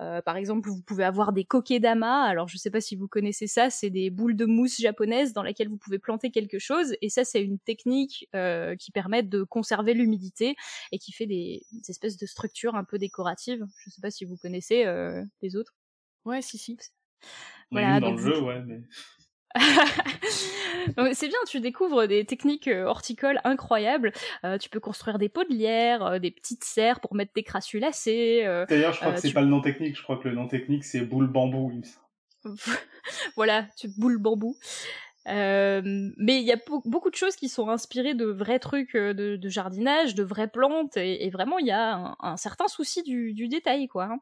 Euh, par exemple, vous pouvez avoir des kokedama. Alors, je ne sais pas si vous connaissez ça, c'est des boules de mousse japonaises dans lesquelles vous pouvez planter quelque chose. Et ça, c'est une technique euh, qui permet de conserver l'humidité et qui fait des, des, espèces de structures un peu décoratives. Je ne sais pas si vous connaissez euh, les autres. Ouais, si, si. Voilà, dans le jeu, ouais, mais c'est bien, tu découvres des techniques euh, horticoles incroyables. Euh, tu peux construire des pots de lierre, euh, des petites serres pour mettre tes crassulacées. D'ailleurs, je crois que c'est tu... pas le nom technique. Je crois que le nom technique c'est boule bambou. voilà, tu boule bambou. Euh, mais il y a beaucoup de choses qui sont inspirées de vrais trucs de, de jardinage, de vraies plantes, et, et vraiment il y a un, un, certain souci du, du détail, quoi. Hein.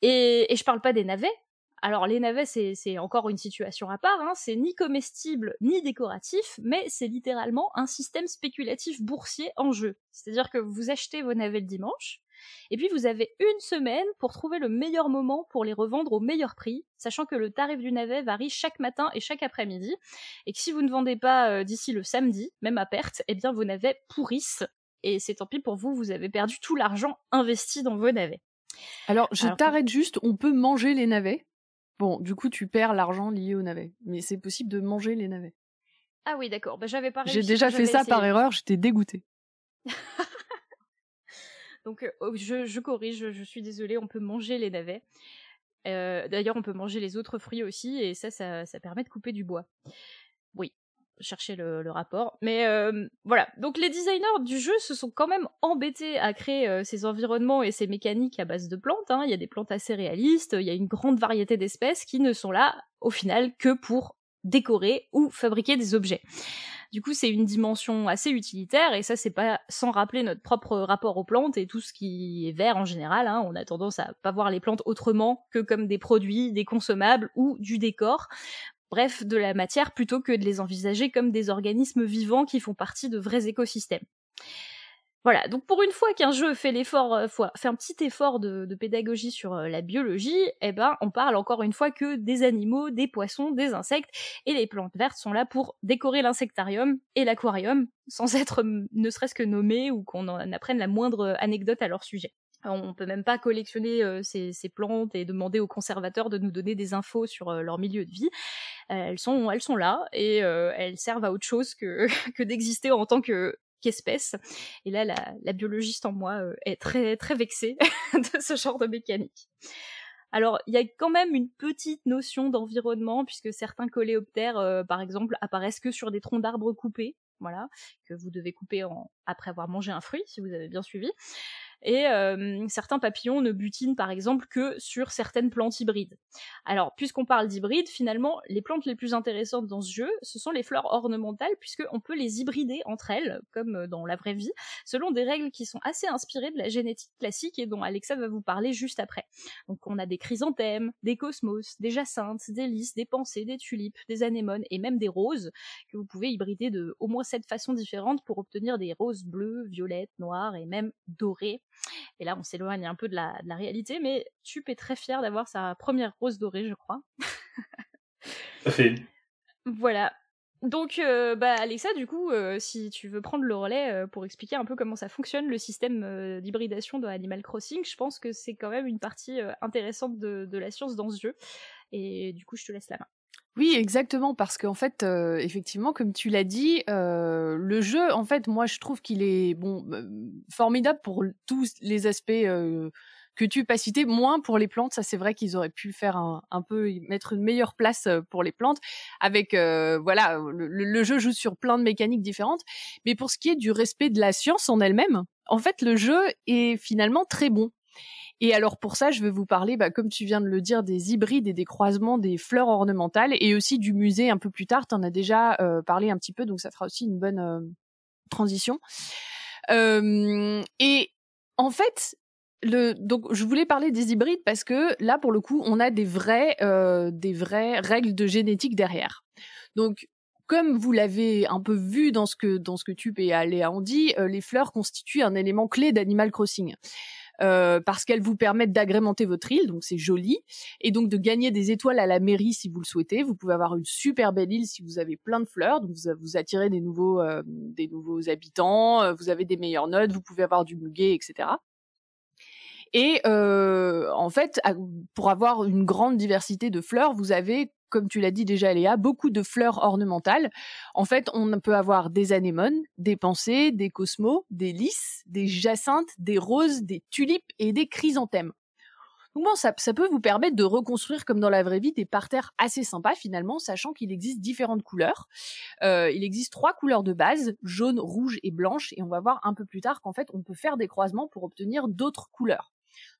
Et, et je parle pas des navets, alors les navets, c'est encore une situation à part, hein. c'est ni comestible ni décoratif, mais c'est littéralement un système spéculatif boursier en jeu. C'est-à-dire que vous achetez vos navets le dimanche, et puis vous avez une semaine pour trouver le meilleur moment pour les revendre au meilleur prix, sachant que le tarif du navet varie chaque matin et chaque après-midi, et que si vous ne vendez pas euh, d'ici le samedi, même à perte, eh bien vos navets pourrissent, et c'est tant pis pour vous, vous avez perdu tout l'argent investi dans vos navets. Alors, je t'arrête juste, on peut manger les navets? Bon, du coup, tu perds l'argent lié aux navets. Mais c'est possible de manger les navets. Ah oui, d'accord. Bah, j'avais pas J'ai déjà fait ça essayé. par erreur, j'étais dégoûtée. Donc, euh, je, je, corrige, je suis désolée, on peut manger les navets. Euh, D'ailleurs, on peut manger les autres fruits aussi, et ça, ça, ça permet de couper du bois. Oui, chercher le, rapport. Mais euh, voilà. Donc les designers du jeu se sont quand même embêtés à créer euh, ces environnements et ces mécaniques à base de plantes. Hein. Il y a des plantes assez réalistes, il y a une grande variété d'espèces qui ne sont là au final que pour décorer ou fabriquer des objets. Du coup, c'est une dimension assez utilitaire et ça, c'est pas sans rappeler notre propre rapport aux plantes et tout ce qui est vert en général. Hein. On a tendance à pas voir les plantes autrement que comme des produits, des consommables ou du décor bref, de la matière, plutôt que de les envisager comme des organismes vivants qui font partie de vrais écosystèmes. Voilà, donc pour une fois qu'un jeu fait l'effort, euh, fait un petit effort de, pédagogie sur euh, la biologie, eh ben on parle encore une fois que des animaux, des poissons, des insectes, et les plantes vertes sont là pour décorer l'insectarium et l'aquarium, sans être ne serait-ce que nommés ou qu'on en apprenne la moindre anecdote à leur sujet. On peut même pas collectionner ces, plantes et demander aux conservateurs de nous donner des infos sur leur milieu de vie. Elles sont, là et elles servent à autre chose que, d'exister en tant que qu'espèce. Et là, la, biologiste en moi est très très vexée de ce genre de mécanique. Alors, il y a quand même une petite notion d'environnement puisque certains coléoptères, par exemple, apparaissent que sur des troncs d'arbres coupés. Voilà, que vous devez couper après avoir mangé un fruit, si vous avez bien suivi et euh, certains papillons ne butinent par exemple que sur certaines plantes hybrides. Alors, puisqu'on parle d'hybrides, finalement, les plantes les plus intéressantes dans ce jeu, ce sont les fleurs ornementales, puisqu'on peut les hybrider entre elles, comme dans la vraie vie, selon des règles qui sont assez inspirées de la génétique classique et dont Alexa va vous parler juste après. Donc, on a des chrysanthèmes, des cosmos, des jacinthes, des lys, des pensées, des tulipes, des anémones et même des roses, que vous pouvez hybrider de au moins sept façons différentes pour obtenir des roses bleues, violettes, noires et même dorées. Et là, on s'éloigne un peu de la, de la, réalité, mais Tup est très fier d'avoir sa première rose dorée, je crois. Ça fait. Voilà. Donc, euh, bah, Alexa, du coup, euh, si tu veux prendre le relais euh, pour expliquer un peu comment ça fonctionne, le système d'hybridation de Animal Crossing, je pense que c'est quand même une partie intéressante de, de la science dans ce jeu. Et du coup, je te laisse la main. Oui, exactement, parce qu'en fait, euh, effectivement, comme tu l'as dit, euh, le jeu, en fait, moi, je trouve qu'il est bon, formidable pour tous les aspects euh, que tu pas cité, moins pour les plantes. Ça, c'est vrai qu'ils auraient pu faire un, peu mettre une meilleure place pour les plantes. Avec voilà, le, le, jeu joue sur plein de mécaniques différentes. Mais pour ce qui est du respect de la science en elle-même, en fait, le jeu est finalement très bon. Et alors pour ça, je vais vous parler, bah, comme tu viens de le dire, des hybrides et des croisements des fleurs ornementales et aussi du musée un peu plus tard. Tu en as déjà euh, parlé un petit peu, donc ça fera aussi une bonne euh, transition. Euh, et en fait, donc je voulais parler des hybrides parce que là, pour le coup, on a des vrais, des vraies règles de génétique derrière. Donc comme vous l'avez un peu vu dans ce que dans ce que tu et Aléa ont dit, les fleurs constituent un élément clé d'Animal Crossing. Euh, parce qu'elles vous permettent d'agrémenter votre île, donc c'est joli, et donc de gagner des étoiles à la mairie si vous le souhaitez. Vous pouvez avoir une super belle île si vous avez plein de fleurs, donc vous, vous attirez des nouveaux, euh, des nouveaux habitants, euh, vous avez des meilleures notes, vous pouvez avoir du muguet, etc. Et en fait, pour avoir une grande diversité de fleurs, vous avez comme tu l'as dit déjà Léa, beaucoup de fleurs ornementales. En fait, on peut avoir des anémones, des pensées, des cosmos, des lys, des jacinthes, des roses, des tulipes et des chrysanthèmes. Donc bon, ça, peut vous permettre de reconstruire comme dans la vraie vie des parterres assez sympas finalement, sachant qu'il existe différentes couleurs. Euh, il existe trois couleurs de base, jaune, rouge et blanche, et on va voir un peu plus tard qu'en fait on peut faire des croisements pour obtenir d'autres couleurs.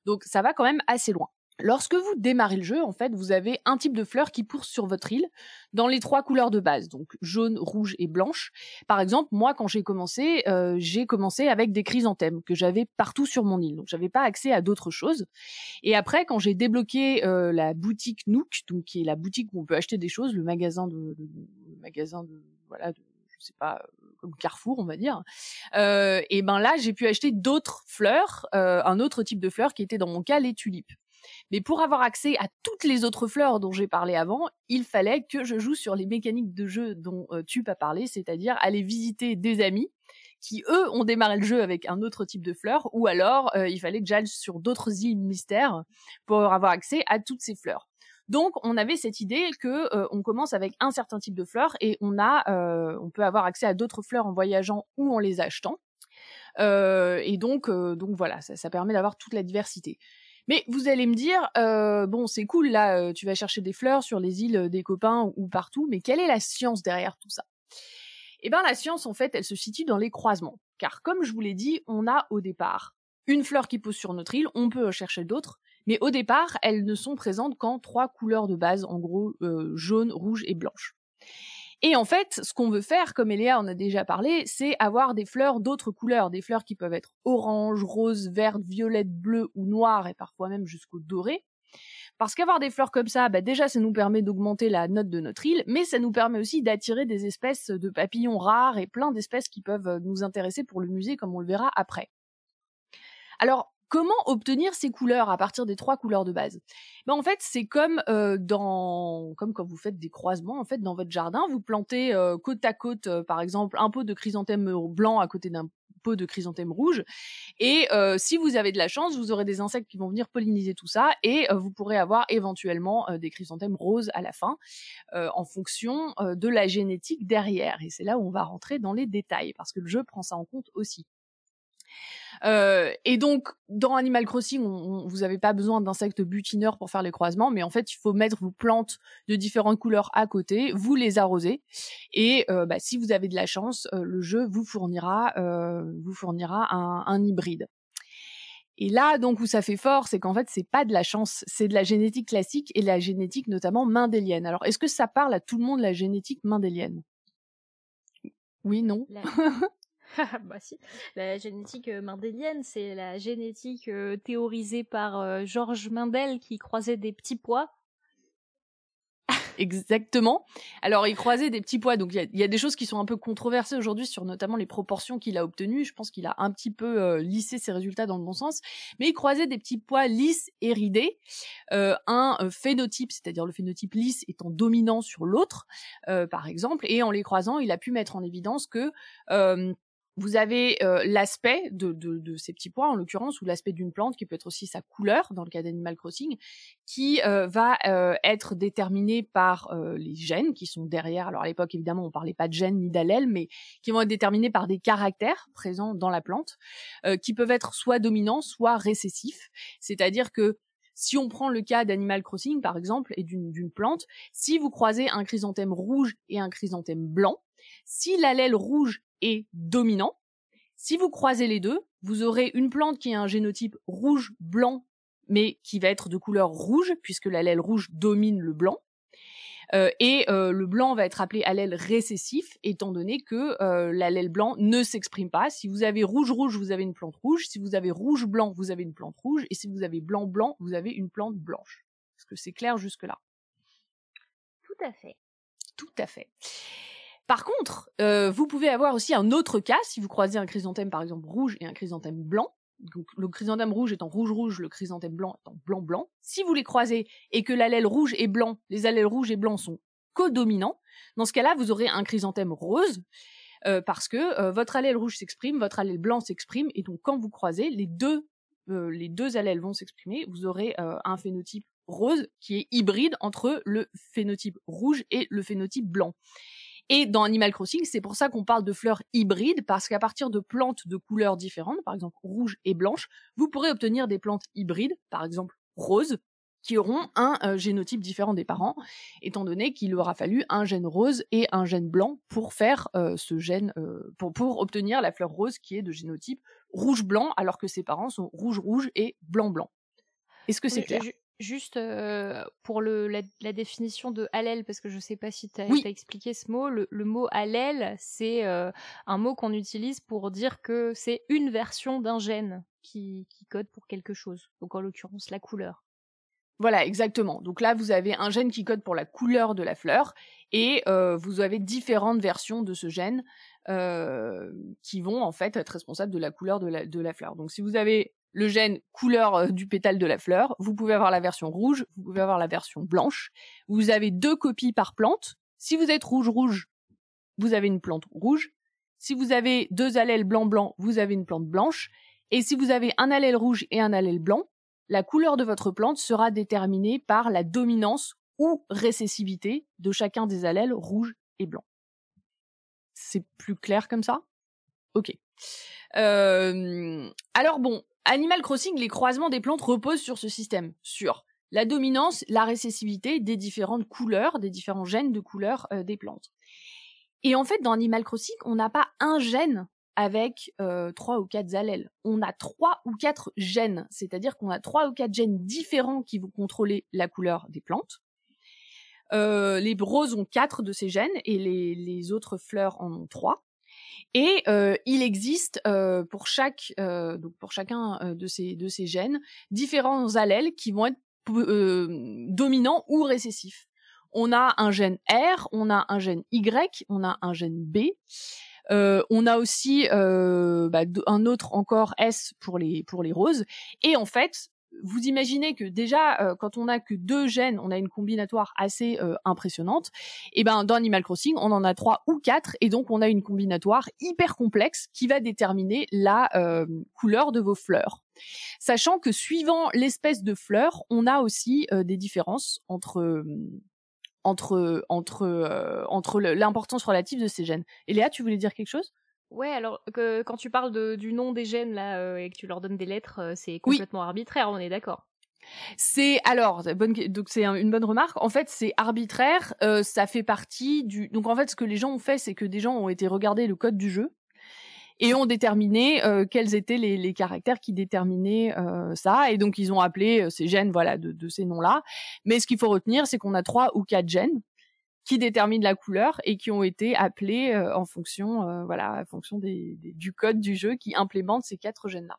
Donc ça va quand même assez loin. Lorsque vous démarrez le jeu, en fait, vous avez un type de fleur qui pousse sur votre île dans les trois couleurs de base, donc jaune, rouge et blanche. Par exemple, moi, quand j'ai commencé, euh, j'ai commencé avec des chrysanthèmes que j'avais partout sur mon île, donc j'avais pas accès à d'autres choses. Et après, quand j'ai débloqué euh, la boutique Nook, donc qui est la boutique où on peut acheter des choses, le magasin de, le magasin de voilà, je sais pas, euh, comme Carrefour, on va dire. et ben là, j'ai pu acheter d'autres fleurs, un autre type de fleurs qui était dans mon cas les tulipes. Mais pour avoir accès à toutes les autres fleurs dont j'ai parlé avant, il fallait que je joue sur les mécaniques de jeu dont euh, tu as parlé, c'est-à-dire aller visiter des amis qui eux ont démarré le jeu avec un autre type de fleurs, ou alors euh, il fallait que j'aille sur d'autres îles mystères pour avoir accès à toutes ces fleurs. Donc on avait cette idée que euh, on commence avec un certain type de fleurs et on a, on peut avoir accès à d'autres fleurs en voyageant ou en les achetant. et donc, donc voilà, ça permet d'avoir toute la diversité. Mais vous allez me dire, euh, bon, c'est cool, là, euh, tu vas chercher des fleurs sur les îles des copains ou, partout, mais quelle est la science derrière tout ça? Eh bien, la science, en fait, elle se situe dans les croisements. Car comme je vous l'ai dit, on a au départ une fleur qui pousse sur notre île, on peut chercher d'autres, mais au départ, elles ne sont présentes qu'en trois couleurs de base, en gros, euh, jaune, rouge et blanche. Et en fait, ce qu'on veut faire, comme Eléa en a déjà parlé, c'est avoir des fleurs d'autres couleurs, des fleurs qui peuvent être orange, rose, verte, violette, bleue ou noire, et parfois même jusqu'au doré. Parce qu'avoir des fleurs comme ça, bah déjà, ça nous permet d'augmenter la note de notre île, mais ça nous permet aussi d'attirer des espèces de papillons rares et plein d'espèces qui peuvent nous intéresser pour le musée, comme on le verra après. Alors, Comment obtenir ces couleurs à partir des trois couleurs de base? Ben, En fait, c'est comme euh, dans, comme quand vous faites des croisements. En fait, dans votre jardin, vous plantez euh, côte à côte, euh, par exemple, un pot de chrysanthème blanc à côté d'un pot de chrysanthème rouge. Et si vous avez de la chance, vous aurez des insectes qui vont venir polliniser tout ça et vous pourrez avoir éventuellement des chrysanthèmes roses à la fin en fonction de la génétique derrière. Et c'est là où on va rentrer dans les détails parce que le jeu prend ça en compte aussi. Euh, et donc, dans Animal Crossing, vous n'avez pas besoin d'insectes butineurs pour faire les croisements, mais en fait, il faut mettre vos plantes de différentes couleurs à côté, vous les arrosez, et euh, bah, si vous avez de la chance, euh, le jeu vous fournira, vous fournira un, un hybride. Et là, donc, où ça fait fort, c'est qu'en fait, c'est pas de la chance, c'est de la génétique classique et la génétique notamment mendélienne. Alors, est-ce que ça parle à tout le monde la génétique mendélienne? Oui, non? bah si. La génétique euh, mendélienne, c'est la génétique euh, théorisée par euh, Georges Mendel qui croisait des petits pois. Exactement. Alors, il croisait des petits pois. Donc, il y, a des choses qui sont un peu controversées aujourd'hui sur notamment les proportions qu'il a obtenues. Je pense qu'il a un petit peu lissé ses résultats dans le bon sens. Mais il croisait des petits pois lisses et ridés. un phénotype, c'est-à-dire le phénotype lisse étant dominant sur l'autre, par exemple. Et en les croisant, il a pu mettre en évidence que vous avez euh, l'aspect de, de, de, ces petits points, en l'occurrence, ou l'aspect d'une plante, qui peut être aussi sa couleur, dans le cas d'Animal Crossing, qui euh, va euh, être déterminé par les gènes qui sont derrière. Alors à l'époque, évidemment, on parlait pas de gènes ni d'allèles, mais qui vont être déterminés par des caractères présents dans la plante, qui peuvent être soit dominants, soit récessifs. C'est-à-dire que si on prend le cas d'Animal Crossing, par exemple, et d'une plante, si vous croisez un chrysanthème rouge et un chrysanthème blanc, si l'allèle rouge est dominant, si vous croisez les deux, vous aurez une plante qui a un génotype rouge-blanc, mais qui va être de couleur rouge, puisque l'allèle rouge domine le blanc. Euh, et euh, le blanc va être appelé allèle récessif, étant donné que euh, l'allèle blanc ne s'exprime pas. Si vous avez rouge-rouge, vous avez une plante rouge. Si vous avez rouge-blanc, vous avez une plante rouge. Et si vous avez blanc-blanc, vous avez une plante blanche. Est-ce que c'est clair jusque-là? Tout à fait. Tout à fait. Par contre, euh, vous pouvez avoir aussi un autre cas si vous croisez un chrysanthème par exemple rouge et un chrysanthème blanc. Donc, le chrysanthème rouge étant rouge-rouge, le chrysanthème blanc étant blanc-blanc. Si vous les croisez et que l'allèle rouge et blanc, les allèles rouges et blancs sont codominants, dans ce cas-là, vous aurez un chrysanthème rose euh, parce que euh, votre allèle rouge s'exprime, votre allèle blanc s'exprime, et donc quand vous croisez, les deux, les deux allèles vont s'exprimer, vous aurez un phénotype rose qui est hybride entre le phénotype rouge et le phénotype blanc. Et dans Animal Crossing, c'est pour ça qu'on parle de fleurs hybrides, parce qu'à partir de plantes de couleurs différentes, par exemple rouge et blanche, vous pourrez obtenir des plantes hybrides, par exemple roses, qui auront un euh, génotype différent des parents, étant donné qu'il aura fallu un gène rose et un gène blanc pour faire euh, ce gène, euh, pour, pour obtenir la fleur rose qui est de génotype rouge-blanc, alors que ses parents sont rouge-rouge et blanc-blanc. Est-ce que c'est clair? Juste euh, pour le, la, définition de allèle, parce que je ne sais pas si tu as, expliqué ce mot, le, mot allèle, c'est euh, un mot qu'on utilise pour dire que c'est une version d'un gène qui, qui code pour quelque chose, donc en l'occurrence la couleur. Voilà, exactement. Donc là, vous avez un gène qui code pour la couleur de la fleur, et euh, vous avez différentes versions de ce gène qui vont en fait être responsables de la couleur de la, de la fleur. Donc si vous avez le gène couleur euh, du pétale de la fleur. Vous pouvez avoir la version rouge, vous pouvez avoir la version blanche. Vous avez deux copies par plante. Si vous êtes rouge-rouge, vous avez une plante rouge. Si vous avez deux allèles blanc-blanc, vous avez une plante blanche. Et si vous avez un allèle rouge et un allèle blanc, la couleur de votre plante sera déterminée par la dominance ou récessivité de chacun des allèles rouge et blanc. C'est plus clair comme ça? Ok. Euh, alors bon, Animal Crossing, les croisements des plantes reposent sur ce système, sur la dominance, la récessivité des différentes couleurs, des différents gènes de couleurs euh, des plantes. Et en fait, dans Animal Crossing, on n'a pas un gène avec euh, trois ou quatre allèles. On a trois ou quatre gènes, c'est-à-dire qu'on a trois ou quatre gènes différents qui vont contrôler la couleur des plantes. Euh, les roses ont quatre de ces gènes et les autres fleurs en ont trois. Et il existe pour chaque donc pour chacun de ces de ces gènes différents allèles qui vont être dominants ou récessifs. On a un gène R, on a un gène Y, on a un gène B. on a aussi bah, un autre encore S pour les pour les roses. Et en fait, vous imaginez que déjà euh, quand on a que deux gènes, on a une combinatoire assez euh, impressionnante. Et ben dans Animal Crossing, on en a trois ou quatre et donc on a une combinatoire hyper complexe qui va déterminer la euh, couleur de vos fleurs. Sachant que suivant l'espèce de fleur, on a aussi des différences entre entre entre entre l'importance relative de ces gènes. Et Léa, tu voulais dire quelque chose? Ouais, alors que quand tu parles de, du nom des gènes là euh, et que tu leur donnes des lettres, euh, c'est complètement arbitraire, on est d'accord. C'est alors bonne, donc c'est une bonne remarque. En fait, c'est arbitraire. Euh, ça fait partie du. Donc en fait, ce que les gens ont fait, c'est que des gens ont été regarder le code du jeu et ont déterminé quels étaient les, les, caractères qui déterminaient ça. Et donc ils ont appelé ces gènes, voilà, de, de ces noms-là. Mais ce qu'il faut retenir, c'est qu'on a trois ou quatre gènes qui déterminent la couleur et qui ont été appelés euh, en fonction, euh, voilà, en fonction des, du code du jeu qui implémente ces quatre gènes-là.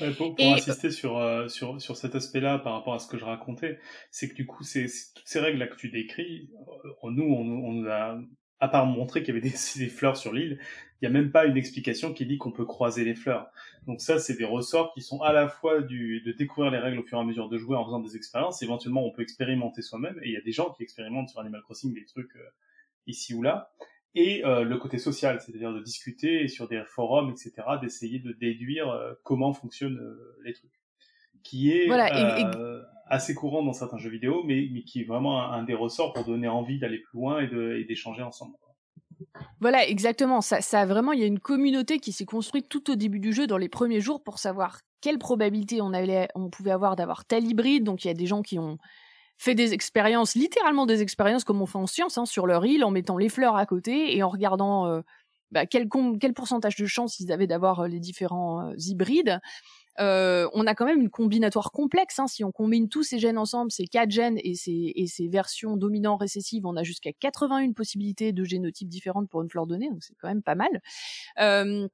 Ouais, pour, pour insister sur, euh, sur, sur cet aspect-là par rapport à ce que je racontais, c'est que du coup, c'est toutes ces règles-là que tu décris, nous, on, on nous a à part montrer qu'il y avait des, des fleurs sur l'île, il n'y a même pas une explication qui dit qu'on peut croiser les fleurs. Donc ça, c'est des ressorts qui sont à la fois du, de découvrir les règles au fur et à mesure de jouer en faisant des expériences. Éventuellement, on peut expérimenter soi-même. Et il y a des gens qui expérimentent sur Animal Crossing des trucs euh, ici ou là. et euh, le côté social, c'est-à-dire de discuter sur des forums, etc., d'essayer de déduire euh, comment fonctionnent euh, les trucs, qui est Voilà, et- assez courant dans certains jeux vidéo, mais, mais qui est vraiment un, un des ressorts pour donner envie d'aller plus loin et d'échanger ensemble. Voilà, exactement. Ça, ça vraiment, il y a une communauté qui s'est construite tout au début du jeu, dans les premiers jours, pour savoir quelle probabilité on, allait, on pouvait avoir d'avoir tel hybride. Donc, il y a des gens qui ont fait des expériences, littéralement des expériences comme on fait en science, hein, sur leur île, en mettant les fleurs à côté et en regardant euh, bah, quel, quel pourcentage de chance ils avaient d'avoir euh, les différents euh, hybrides. Euh, on a quand même une combinatoire complexe. Hein. Si on combine tous ces gènes ensemble, ces quatre gènes et ces, et ces versions dominantes récessives, on a jusqu'à 81 possibilités de génotypes différentes pour une fleur donnée, donc c'est quand même pas mal. Euh,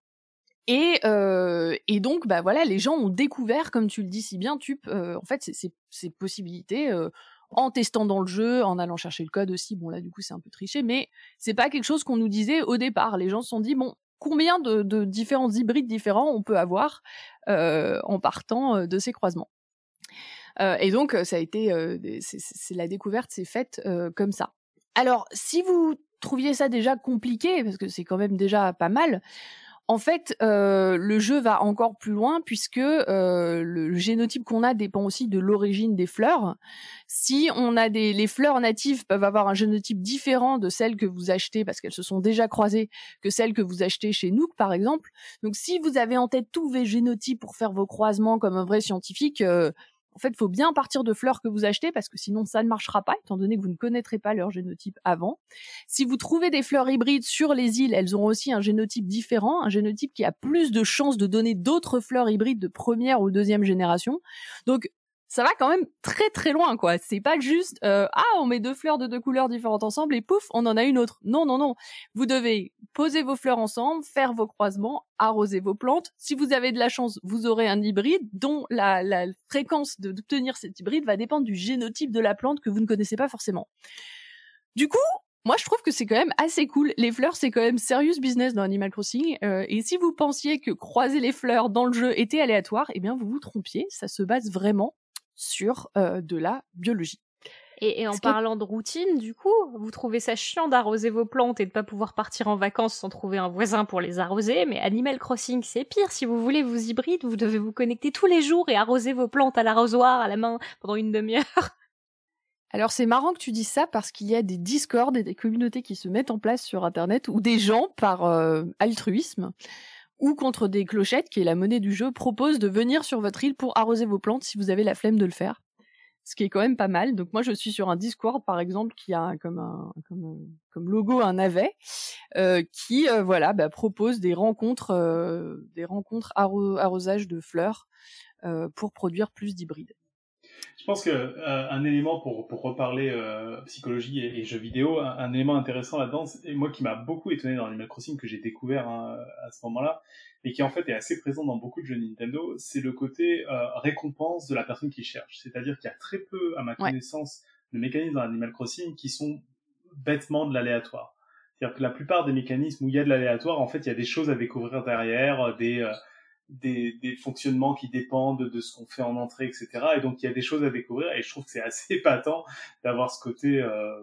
et, euh, et donc, bah voilà, les gens ont découvert, comme tu le dis si bien, Tup, euh, en fait, ces- ces ces possibilités euh, en testant dans le jeu, en allant chercher le code aussi. Bon, là, du coup, c'est un peu triché, mais c'est pas quelque chose qu'on nous disait au départ. Les gens se sont dit, bon, combien de, différents hybrides différents on peut avoir euh, en partant euh, de ces croisements Euh, Et donc, ça a été, c'est- la découverte s'est faite comme ça. Alors, si vous trouviez ça déjà compliqué, parce que c'est quand même déjà pas mal, en fait, euh, le jeu va encore plus loin puisque euh, le génotype qu'on a dépend aussi de l'origine des fleurs. Si on a des, les fleurs natives peuvent avoir un génotype différent de celles que vous achetez parce qu'elles se sont déjà croisées que celles que vous achetez chez Nook, par exemple. Donc, si vous avez en tête tous vos génotypes pour faire vos croisements comme un vrai scientifique, euh, en fait, il faut bien partir de fleurs que vous achetez parce que sinon ça ne marchera pas, étant donné que vous ne connaîtrez pas leur génotype avant. Si vous trouvez des fleurs hybrides sur les îles, elles ont aussi un génotype différent, un génotype qui a plus de chances de donner d'autres fleurs hybrides de première ou deuxième génération. Donc ça va quand même très très loin quoi. C'est pas juste euh, ah on met deux fleurs de deux couleurs différentes ensemble et pouf on en a une autre. Non non non. Vous devez poser vos fleurs ensemble, faire vos croisements, arroser vos plantes. Si vous avez de la chance, vous aurez un hybride dont la, la fréquence d'obtenir cet hybride va dépendre du génotype de la plante que vous ne connaissez pas forcément. Du coup, moi, je trouve que c'est quand même assez cool. Les fleurs, c'est quand même serious business dans Animal Crossing. Euh, et si vous pensiez que croiser les fleurs dans le jeu était aléatoire, eh bien, vous vous trompiez. Ça se base vraiment sur euh, de la biologie. Et, et en parlant de routine, du coup, vous trouvez ça chiant d'arroser vos plantes et de pas pouvoir partir en vacances sans trouver un voisin pour les arroser, mais Animal Crossing, c'est pire. Si vous voulez vous hybrides, vous devez vous connecter tous les jours et arroser vos plantes à l'arrosoir, à la main, pendant une demi-heure. Alors, c'est marrant que tu dises ça parce qu'il y a des discords et des communautés qui se mettent en place sur Internet où des gens, par euh, altruisme ou contre des clochettes, qui est la monnaie du jeu, proposent de venir sur votre île pour arroser vos plantes si vous avez la flemme de le faire. Ce qui est quand même pas mal. Donc moi, je suis sur un Discord, par exemple, qui a comme un comme, logo un navet, euh, qui euh, voilà bah, propose des rencontres, euh, des rencontres arro- arrosage de fleurs euh, pour produire plus d'hybrides. Je pense que euh, un élément pour pour reparler euh, psychologie et, et jeux vidéo, un, un élément intéressant là-dedans, et moi qui m'a beaucoup étonné dans Animal Crossing que j'ai découvert hein, à ce moment-là, et qui en fait est assez présent dans beaucoup de jeux Nintendo, c'est le côté euh, récompense de la personne qui cherche. C'est-à-dire qu'il y a très peu, à ma Ouais. connaissance, de mécanismes dans Animal Crossing qui sont bêtement de l'aléatoire. C'est-à-dire que la plupart des mécanismes où il y a de l'aléatoire, en fait, il y a des choses à découvrir derrière, des euh, des, des fonctionnements qui dépendent de ce qu'on fait en entrée, etc. Et donc il y a des choses à découvrir et je trouve que c'est assez épatant d'avoir ce côté euh,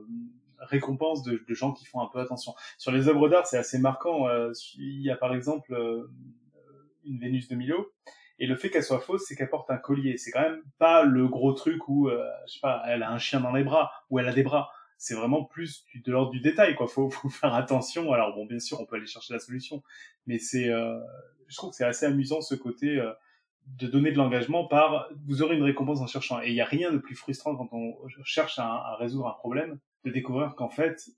récompense de, de gens qui font un peu attention. Sur les œuvres d'art, c'est assez marquant. Euh, il y a par exemple euh, une Vénus de Milo et le fait qu'elle soit fausse, c'est qu'elle porte un collier. C'est quand même pas le gros truc où, euh, je sais pas, elle a un chien dans les bras ou elle a des bras. C'est vraiment plus de l'ordre du détail, quoi. Faut, faut faire attention. Alors bon, bien sûr, on peut aller chercher la solution, mais c'est, euh, je trouve que c'est assez amusant ce côté euh, de donner de l'engagement par vous aurez une récompense en cherchant. Et il n'y a rien de plus frustrant quand on cherche à, à résoudre un problème, de découvrir qu'en fait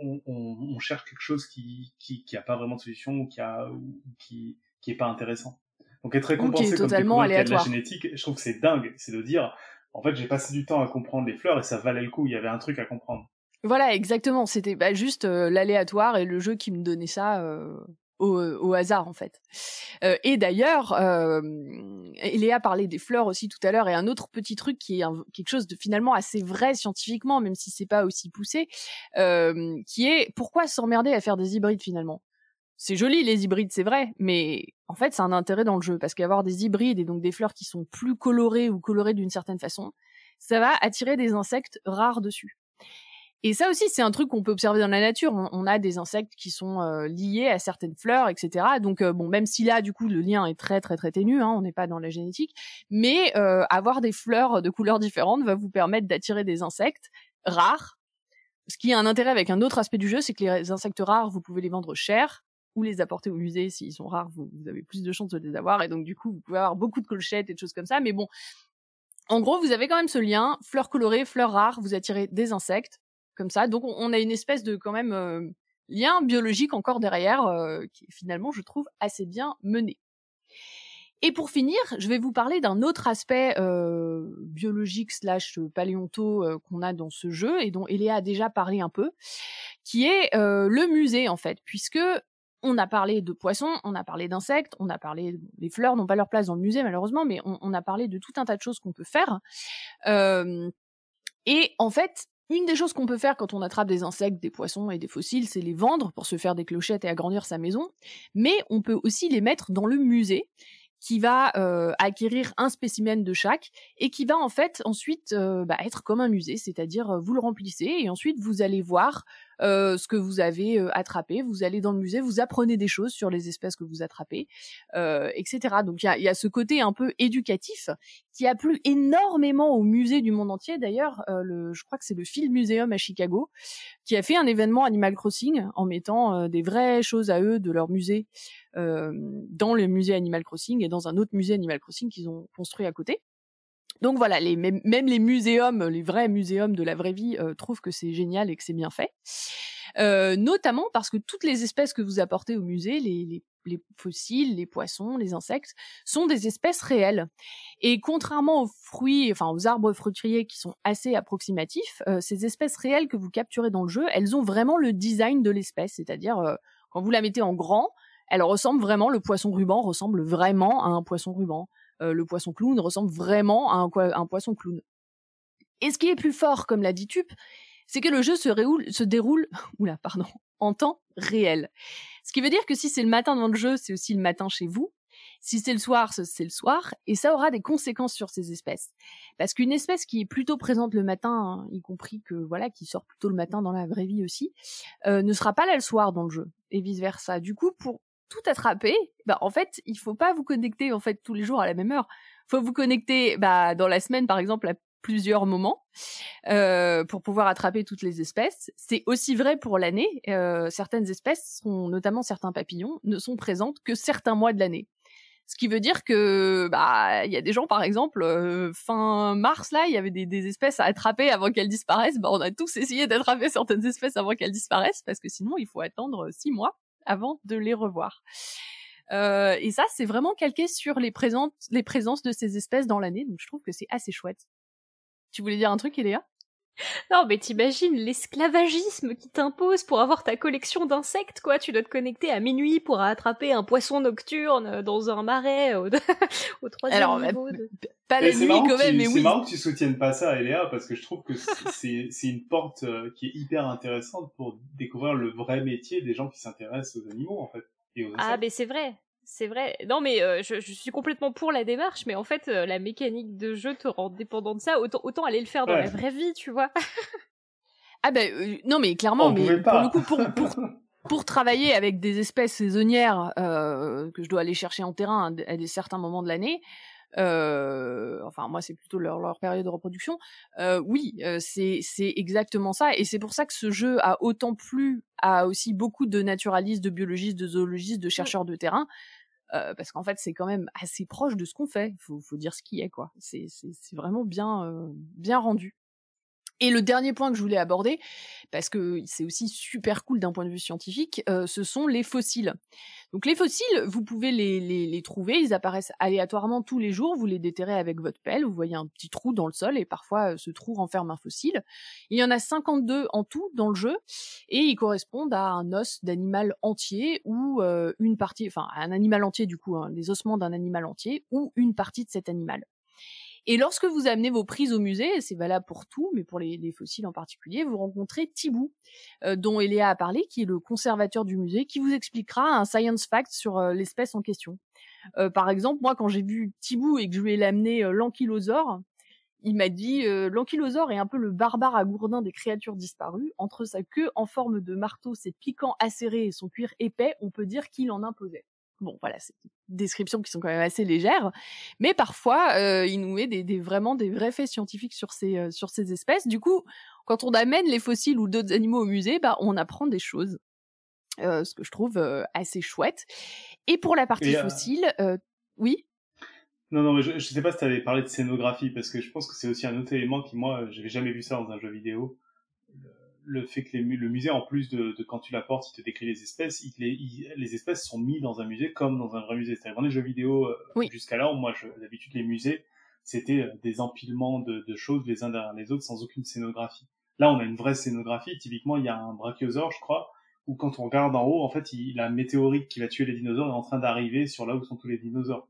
on, on, on cherche quelque chose qui qui qui a pas vraiment de solution ou qui a ou qui qui est pas intéressant. Donc être récompensé comme totalement découvrir qu'il y a de la aléatoire. génétique, je trouve que c'est dingue. C'est de dire en fait j'ai passé du temps à comprendre les fleurs et ça valait le coup. Il y avait un truc à comprendre. Voilà, exactement. C'était bah, juste euh, l'aléatoire et le jeu qui me donnait ça euh, au, au hasard, en fait. Euh, et d'ailleurs, euh, Léa parlait des fleurs aussi tout à l'heure, et un autre petit truc qui est quelque chose de finalement assez vrai scientifiquement, même si c'est pas aussi poussé, euh, qui est pourquoi s'emmerder à faire des hybrides finalement? C'est joli les hybrides, c'est vrai, mais en fait, c'est un intérêt dans le jeu parce qu'avoir des hybrides et donc des fleurs qui sont plus colorées ou colorées d'une certaine façon, ça va attirer des insectes rares dessus. Et ça aussi, c'est un truc qu'on peut observer dans la nature. On, a des insectes qui sont euh, liés à certaines fleurs, etc. Donc, euh, bon, même si là, du coup, le lien est très, très, très ténu, hein, on n'est pas dans la génétique, mais euh, avoir des fleurs de couleurs différentes va vous permettre d'attirer des insectes rares. Ce qui a un intérêt avec un autre aspect du jeu, c'est que les insectes rares, vous pouvez les vendre cher ou les apporter au musée. S'ils sont rares, vous, vous avez plus de chances de les avoir. Et donc, du coup, vous pouvez avoir beaucoup de colchettes et de choses comme ça. Mais bon, en gros, vous avez quand même ce lien, fleurs colorées, fleurs rares, vous attirez des insectes ça. Donc on a une espèce de quand même euh, lien biologique encore derrière euh, qui finalement je trouve assez bien mené. Et pour finir, je vais vous parler d'un autre aspect euh, biologique slash paléonto qu'on a dans ce jeu et dont Eléa a déjà parlé un peu, qui est le musée en fait, puisque on a parlé de poissons, on a parlé d'insectes, on a parlé les fleurs n'ont pas leur place dans le musée malheureusement, mais on, on a parlé de tout un tas de choses qu'on peut faire. et en fait, une des choses qu'on peut faire quand on attrape des insectes, des poissons et des fossiles, c'est les vendre pour se faire des clochettes et agrandir sa maison. Mais on peut aussi les mettre dans le musée qui va euh, acquérir un spécimen de chaque et qui va en fait ensuite euh, bah, être comme un musée, c'est-à-dire euh, vous le remplissez et ensuite vous allez voir euh, ce que vous avez euh, attrapé. Vous allez dans le musée, vous apprenez des choses sur les espèces que vous attrapez, euh, etc. Donc il y a, y a, ce côté un peu éducatif qui a plu énormément au musée du monde entier. D'ailleurs, le, je crois que c'est le Field Museum à Chicago qui a fait un événement Animal Crossing en mettant des vraies choses à eux de leur musée dans le musée Animal Crossing et dans un autre musée Animal Crossing qu'ils ont construit à côté. Donc voilà, les, même, les muséums, les vrais muséums de la vraie vie euh, trouvent que c'est génial et que c'est bien fait. Euh, notamment parce que toutes les espèces que vous apportez au musée, les, les, les, fossiles, les poissons, les insectes, sont des espèces réelles. Et contrairement aux fruits, enfin aux arbres fruitiers qui sont assez approximatifs, euh, ces espèces réelles que vous capturez dans le jeu, elles ont vraiment le design de l'espèce, c'est-à-dire euh, quand vous la mettez en grand, elle ressemble vraiment, le poisson ruban ressemble vraiment à un poisson ruban. Euh, le poisson clown ressemble vraiment à un, poisson clown. Et ce qui est plus fort, comme l'a dit Tup, c'est que le jeu se, déroule oula, pardon, en temps réel. Ce qui veut dire que si c'est le matin dans le jeu, c'est aussi le matin chez vous. Si c'est le soir, c'est le soir, et ça aura des conséquences sur ces espèces. Parce qu'une espèce qui est plutôt présente le matin, hein, y compris que voilà, qui sort plutôt le matin dans la vraie vie aussi, euh, ne sera pas là le soir dans le jeu, et vice versa. Du coup, pour tout attraper, bah en fait, il faut pas vous connecter en fait tous les jours à la même heure. Faut vous connecter bah dans la semaine par exemple à plusieurs moments euh, pour pouvoir attraper toutes les espèces. C'est aussi vrai pour l'année. Euh, certaines espèces, sont, notamment certains papillons, ne sont présentes que certains mois de l'année. Ce qui veut dire que bah il y a des gens par exemple euh, fin mars là il y avait des, espèces à attraper avant qu'elles disparaissent. Bah on a tous essayé d'attraper certaines espèces avant qu'elles disparaissent parce que sinon il faut attendre six mois avant de les revoir. Euh, et ça, c'est vraiment calqué sur les, les présences de ces espèces dans l'année, donc je trouve que c'est assez chouette. Tu voulais dire un truc, Eléa? non, mais t'imagines l'esclavagisme qui t'impose pour avoir ta collection d'insectes, quoi. Tu dois te connecter à minuit pour attraper un poisson nocturne dans un marais au, au troisième Alors, niveau. Pas la nuit quand même, mais oui. C'est marrant que tu soutiennes pas ça, Eléa, parce que je trouve que c'est une porte euh, qui est hyper intéressante pour découvrir le vrai métier des gens qui s'intéressent aux animaux, en fait. ah, mais c'est vrai. C'est vrai. Non, mais euh, je, suis complètement pour la démarche, mais en fait, euh, la mécanique de jeu te rend dépendant de ça. Autant, autant aller le faire dans la vraie vie, tu vois. ah ben euh, non, mais clairement, mais pour le coup, pour, pour, pour travailler avec des espèces saisonnières que je dois aller chercher en terrain à, des certains moments de l'année. enfin, moi, c'est plutôt leur, leur, période de reproduction. oui, c'est c'est exactement ça, et c'est pour ça que ce jeu a autant plu à aussi beaucoup de naturalistes, de biologistes, de zoologistes, de chercheurs de terrain, euh, parce qu'en fait c'est quand même assez proche de ce qu'on fait. Faut, faut dire ce qui est quoi. C'est c'est vraiment bien euh, bien rendu. Et le dernier point que je voulais aborder, parce que c'est aussi super cool d'un point de vue scientifique, euh, ce sont les fossiles. Donc les fossiles, vous pouvez les, les, trouver, ils apparaissent aléatoirement tous les jours, vous les déterrez avec votre pelle, vous voyez un petit trou dans le sol et parfois euh, ce trou renferme un fossile. Il y en a 52 en tout dans le jeu et ils correspondent à un os d'animal entier ou euh, une partie, enfin un animal entier du coup, hein, les ossements d'un animal entier ou une partie de cet animal. Et lorsque vous amenez vos prises au musée, c'est valable pour tout, mais pour les, fossiles en particulier, vous rencontrez Thibou, euh, dont Eléa a parlé, qui est le conservateur du musée, qui vous expliquera un science fact sur euh, l'espèce en question. Euh, par exemple, moi, quand j'ai vu Thibou et que je lui ai amené l'ankylosaure, il m'a dit l'ankylosaure est un peu le barbare agourdin des créatures disparues. Entre sa queue en forme de marteau, ses piquants acérés et son cuir épais, on peut dire qu'il en imposait. Bon, voilà, c'est des descriptions qui sont quand même assez légères, mais parfois euh, il nous met des, des, vraiment des vrais faits scientifiques sur ces euh, sur ces espèces. Du coup, quand on amène les fossiles ou d'autres animaux au musée, bah on apprend des choses, euh, ce que je trouve assez chouette. Et pour la partie fossile, oui? Non, non, mais je, je sais pas si tu avais parlé de scénographie, parce que je pense que c'est aussi un autre élément qui, moi, j'avais jamais vu ça dans un jeu vidéo. Le, fait que les, le musée, en plus de, de quand tu l'apportes, il te décrit les espèces, il, les, il- les espèces sont mises dans un musée comme dans un vrai musée. C'est-à-dire dans les jeux vidéo, euh, Oui. jusqu'alors, moi, je- d'habitude, les musées, c'était euh, des empilements de, de choses les uns derrière les autres sans aucune scénographie. Là, on a une vraie scénographie. Typiquement, il y a un brachiosaure, je crois, où quand on regarde en haut, en fait, il, la météorite qui va tuer les dinosaures est en train d'arriver sur là où sont tous les dinosaures.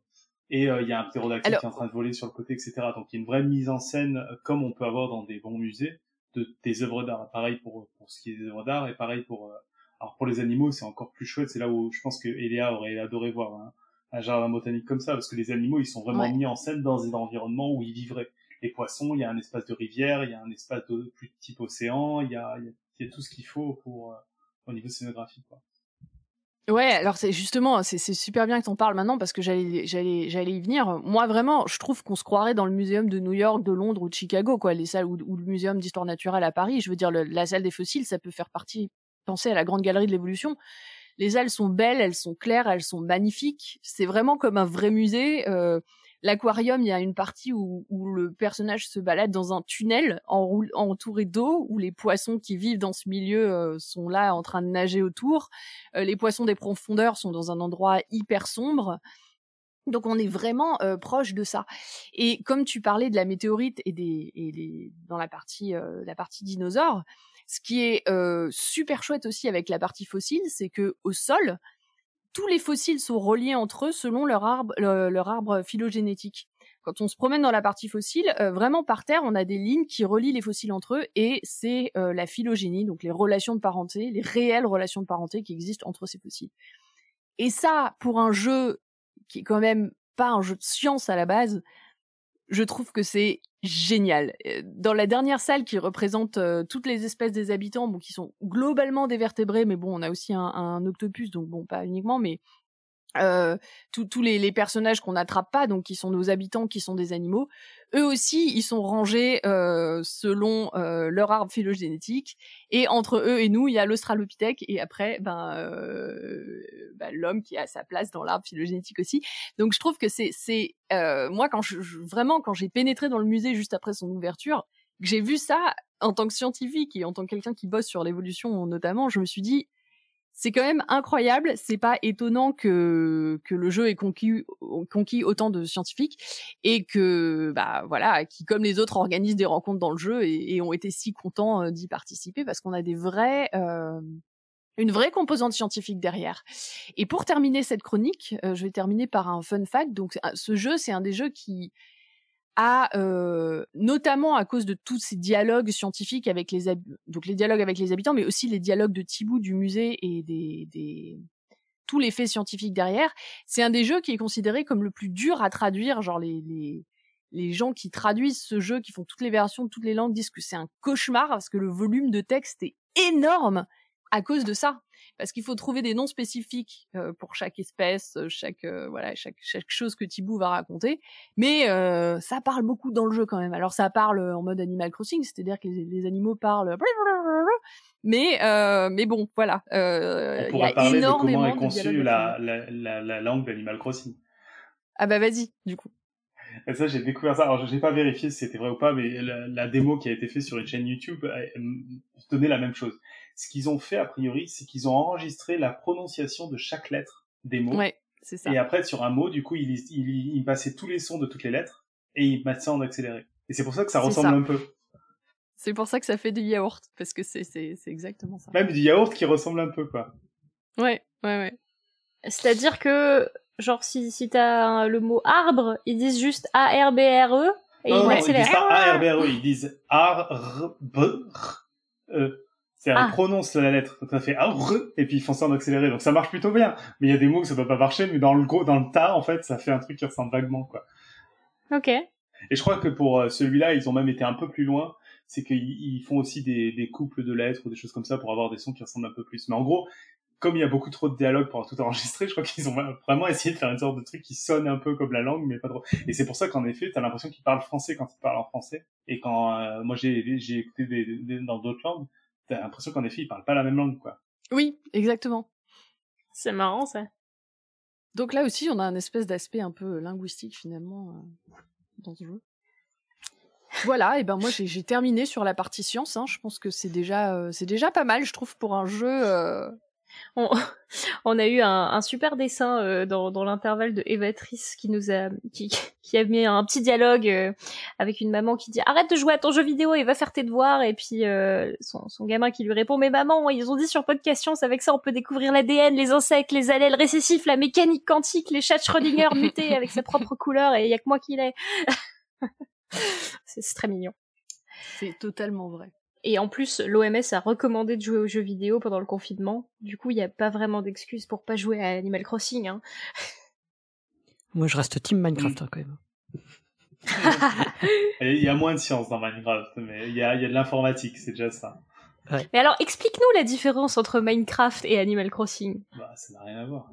Et euh, il y a un ptérodactyle Alors- qui est en train de voler sur le côté, etc. Donc il y a une vraie mise en scène, euh, comme on peut avoir dans des bons musées, de, des œuvres d'art. Pareil pour, pour ce qui est des œuvres d'art, et pareil pour... euh, alors pour les animaux, c'est encore plus chouette. C'est là où je pense que Eléa aurait adoré voir un, un jardin botanique comme ça, parce que les animaux, ils sont vraiment Ouais. mis en scène dans des environnements où ils vivraient. Les poissons, il y a un espace de rivière, il y a un espace de plus type océan, il y a, il y a, il y a tout ce qu'il faut pour... euh, au niveau scénographique. Quoi. Ouais, alors c'est justement, c'est super bien que t'en parles maintenant parce que j'allais, j'allais, j'allais y venir. Moi, vraiment, je trouve qu'on se croirait dans le muséum de New York, de Londres ou de Chicago, quoi, les salles ou, le muséum d'histoire naturelle à Paris. Je veux dire, la salle des fossiles, ça peut faire partie, penser à la grande galerie de l'évolution. Les salles sont belles, elles sont claires, elles sont magnifiques. C'est vraiment comme un vrai musée. Euh, L'aquarium, il y a une partie où, le personnage se balade dans un tunnel entouré d'eau, où les poissons qui vivent dans ce milieu euh, sont là en train de nager autour. Euh, les poissons des profondeurs sont dans un endroit hyper sombre. Donc on est vraiment euh, proche de ça. Et comme tu parlais de la météorite et des, dans la partie la partie dinosaure, ce qui est super chouette aussi avec la partie fossile, c'est que au sol, tous les fossiles sont reliés entre eux selon leur arbre le- leur arbre phylogénétique. Quand on se promène dans la partie fossile, euh, vraiment par terre, on a des lignes qui relient les fossiles entre eux et c'est euh, la phylogénie, donc les relations de parenté, les réelles relations de parenté qui existent entre ces fossiles. Et ça, pour un jeu qui est quand même pas un jeu de science à la base, je trouve que c'est génial. Dans la dernière salle qui représente euh, toutes les espèces des habitants, bon, qui sont globalement des vertébrés, mais bon, on a aussi un octopus, donc bon, pas uniquement, mais euh, tous les, les personnages qu'on n'attrape pas, donc qui sont nos habitants, qui sont des animaux, eux aussi, ils sont rangés euh, selon euh, leur arbre phylogénétique. Et entre eux et nous, il y a l'Australopithèque, et après, ben, euh, ben, l'homme qui a sa place dans l'arbre phylogénétique aussi. Donc, je trouve que c'est, c'est euh, moi quand je- vraiment quand j'ai pénétré dans le musée juste après son ouverture, que j'ai vu ça en tant que scientifique et en tant que quelqu'un qui bosse sur l'évolution notamment, je me suis dit c'est quand même incroyable. C'est pas étonnant que que le jeu ait conquis conquis autant de scientifiques et que bah voilà, qui comme les autres organisent des rencontres dans le jeu et, ont été si contents euh, d'y participer parce qu'on a des vrais euh, une vraie composante scientifique derrière. Et pour terminer cette chronique, euh, je vais terminer par un fun fact. Donc ce jeu, c'est un des jeux qui euh, notamment à cause de tous ces dialogues scientifiques avec les donc les dialogues avec les habitants, mais aussi les dialogues de Thibaut du musée et des, des tous les faits scientifiques derrière. C'est un des jeux qui est considéré comme le plus dur à traduire. Genre les, les les gens qui traduisent ce jeu, qui font toutes les versions de toutes les langues, disent que c'est un cauchemar parce que le volume de texte est énorme à cause de ça. Parce qu'il faut trouver des noms spécifiques euh, pour chaque espèce, euh, chaque euh, voilà, chaque chaque chose que Thibaut va raconter. Mais euh, ça parle beaucoup dans le jeu quand même. Alors ça parle en mode Animal Crossing, c'est-à-dire que les, les animaux parlent. Mais mais bon, voilà. On Il y pourrait a parler de comment est conçue la, la, la, la langue d'Animal Crossing. Ah bah vas-y, du coup. Et ça, j'ai découvert ça. Alors, j'ai pas vérifié si c'était vrai ou pas, mais la, démo qui a été faite sur une chaîne YouTube donnait la même chose. Ce qu'ils ont fait, a priori, c'est qu'ils ont enregistré la prononciation de chaque lettre des mots. Ouais, c'est ça. Et après, sur un mot, du coup, ils, ils, ils passaient tous les sons de toutes les lettres et ils mettent ça en accéléré. Et c'est pour ça que ça ressemble ça. un peu. C'est pour ça que ça fait du yaourt, parce que c'est c'est c'est exactement ça. Même du yaourt qui ressemble un peu, quoi. Ouais, ouais, ouais. C'est-à-dire que, genre, si, si t'as le mot arbre, ils disent juste A-R-B-R-E, et non, ils non, ils accélèrent. disent pas A, R, B, R, E, ils disent A, R, B, R, E. C'est Ah. ils prononcent la lettre. Donc ça fait et puis ils font ça en accéléré. Donc ça marche plutôt bien. Mais il y a des mots que ça doit pas marcher, mais dans le gros, dans le tas, en fait, ça fait un truc qui ressemble vaguement, quoi. Ok. Et je crois que pour euh, celui-là, ils ont même été un peu plus loin. C'est qu'ils ils font aussi des, des couples de lettres ou des choses comme ça pour avoir des sons qui ressemblent un peu plus. Mais en gros, comme il y a beaucoup trop de dialogues pour tout enregistrer, je crois qu'ils ont vraiment essayé de faire une sorte de truc qui sonne un peu comme la langue, mais pas trop. Et c'est pour ça qu'en effet, t'as l'impression qu'ils parlent français quand ils parlent en français. Et quand euh, moi j'ai j'ai écouté des, des- dans d'autres langues, t'as l'impression qu'en effet ils parlent pas la même langue, quoi. Oui, exactement. C'est marrant ça. Donc là aussi, on a un espèce d'aspect un peu linguistique finalement euh, dans ce jeu. Voilà, et ben moi j'ai j'ai terminé sur la partie science. Hein. Je pense que c'est déjà euh, c'est déjà pas mal, je trouve, pour un jeu. On, on a eu un, un super dessin euh, dans, dans l'intervalle de Evatrice qui nous a qui, qui a mis un petit dialogue euh, avec une maman qui dit arrête de jouer à ton jeu vidéo et va faire tes devoirs. Et puis euh, son, son gamin qui lui répond mais maman ils ont dit sur Podcast Science avec ça on peut découvrir l'ADN les insectes les allèles récessifs la mécanique quantique les chats Schrödinger mutés avec sa propre couleur et il y a que moi qui l'ai. C'est très mignon. C'est totalement vrai. Et en plus, l'OMS a recommandé de jouer aux jeux vidéo pendant le confinement. Du coup, il n'y a pas vraiment d'excuse pour pas jouer à Animal Crossing. Hein. Moi, je reste team Minecraft hein, quand même. Et Il y a moins de science dans Minecraft, mais il y a, il y a de l'informatique, c'est déjà ça. Mais alors, explique-nous la différence entre Minecraft et Animal Crossing. Bah, ça n'a rien à voir.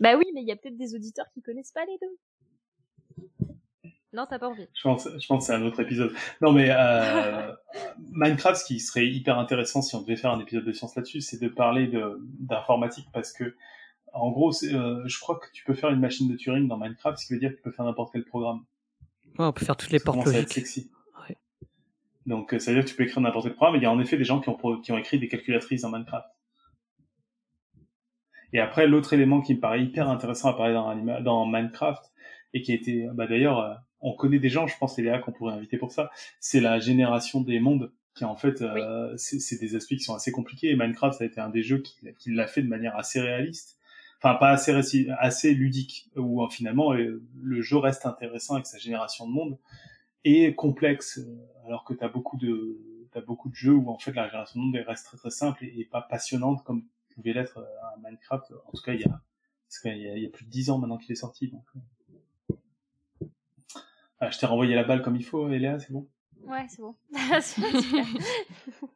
Bah oui, mais il y a peut-être des auditeurs qui connaissent pas les deux. Non, t'as pas envie. Je pense, je pense que c'est un autre épisode. Non, mais euh, Minecraft, ce qui serait hyper intéressant si on devait faire un épisode de science là-dessus, c'est de parler de d'informatique parce que, en gros, euh, je crois que tu peux faire une machine de Turing dans Minecraft, ce qui veut dire que tu peux faire n'importe quel programme. Ouais, on peut faire toutes les portes logiques. sexy. Ouais. Donc, euh, ça veut dire que tu peux écrire n'importe quel programme. Et il y a en effet des gens qui ont, pro- qui ont écrit des calculatrices dans Minecraft. Et après, l'autre élément qui me paraît hyper intéressant à parler dans, Minecraft, et qui a été, bah d'ailleurs, euh, on connaît des gens, je pense, Léa, qu'on pourrait inviter pour ça, c'est la génération des mondes, qui en fait, euh, c'est des aspects qui sont assez compliqués, et Minecraft, ça a été un des jeux qui, qui l'a fait de manière assez réaliste, enfin pas assez, réci- assez ludique, où euh, finalement, euh, le jeu reste intéressant avec sa génération de mondes, et complexe, euh, alors que t'as beaucoup de t'as beaucoup de jeux où en fait la génération de monde reste très très simple et, et pas passionnante comme pouvait l'être un Minecraft. En tout cas, il y a y il y a plus de 10 ans maintenant qu'il est sorti. Donc. Ah, je t'ai renvoyé la balle comme il faut, Eléa, c'est bon? Ouais, c'est bon.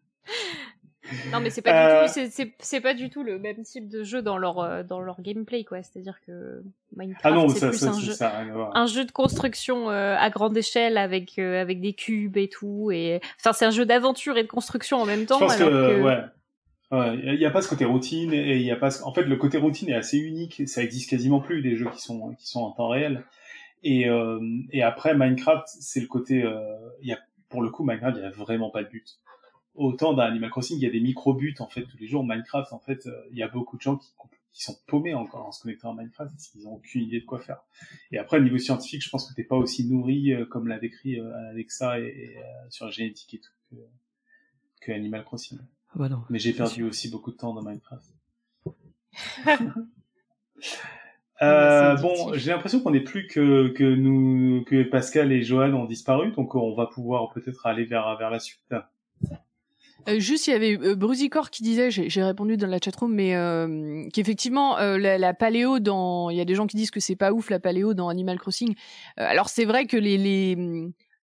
Non, mais c'est pas Euh. du tout, c'est- c'est c'est pas du tout le même type de jeu dans leur euh, dans leur gameplay, quoi. C'est-à-dire que Minecraft, Ah non, c'est ça, plus ça, un jeu. ça un jeu de construction euh, à grande échelle avec euh, avec des cubes et tout et enfin c'est un jeu d'aventure et de construction en même temps Je pense que, alors que ouais. Ouais, il n'y a pas ce côté routine et il y a pas ce- en fait le côté routine est assez unique ça existe quasiment plus des jeux qui sont qui sont en temps réel et euh, et après Minecraft c'est le côté euh, il y a pour le coup Minecraft il y a vraiment pas de but autant dans Animal Crossing il y a des micro buts en fait tous les jours Minecraft en fait euh, il y a beaucoup de gens qui qui sont paumés encore en se connectant à Minecraft parce qu'ils ont aucune idée de quoi faire et après au niveau scientifique je pense que t'es pas aussi nourri euh, comme l'a décrit euh, Alexa et, et, euh, sur la génétique et tout que, que Animal Crossing Ah bah non. mais j'ai perdu sûr. aussi beaucoup de temps dans Minecraft. Euh, bon, j'ai l'impression qu'on n'est plus que, que nous, que Pascal et Johan ont disparu, donc on va pouvoir peut-être aller vers, vers la suite. Euh, juste, il y avait euh, Brusicor qui disait, j'ai répondu dans la chatroom, mais euh, qu'effectivement, euh, la, la paléo dans, il y a des gens qui disent que c'est pas ouf la paléo dans Animal Crossing. Euh, alors c'est vrai que les, les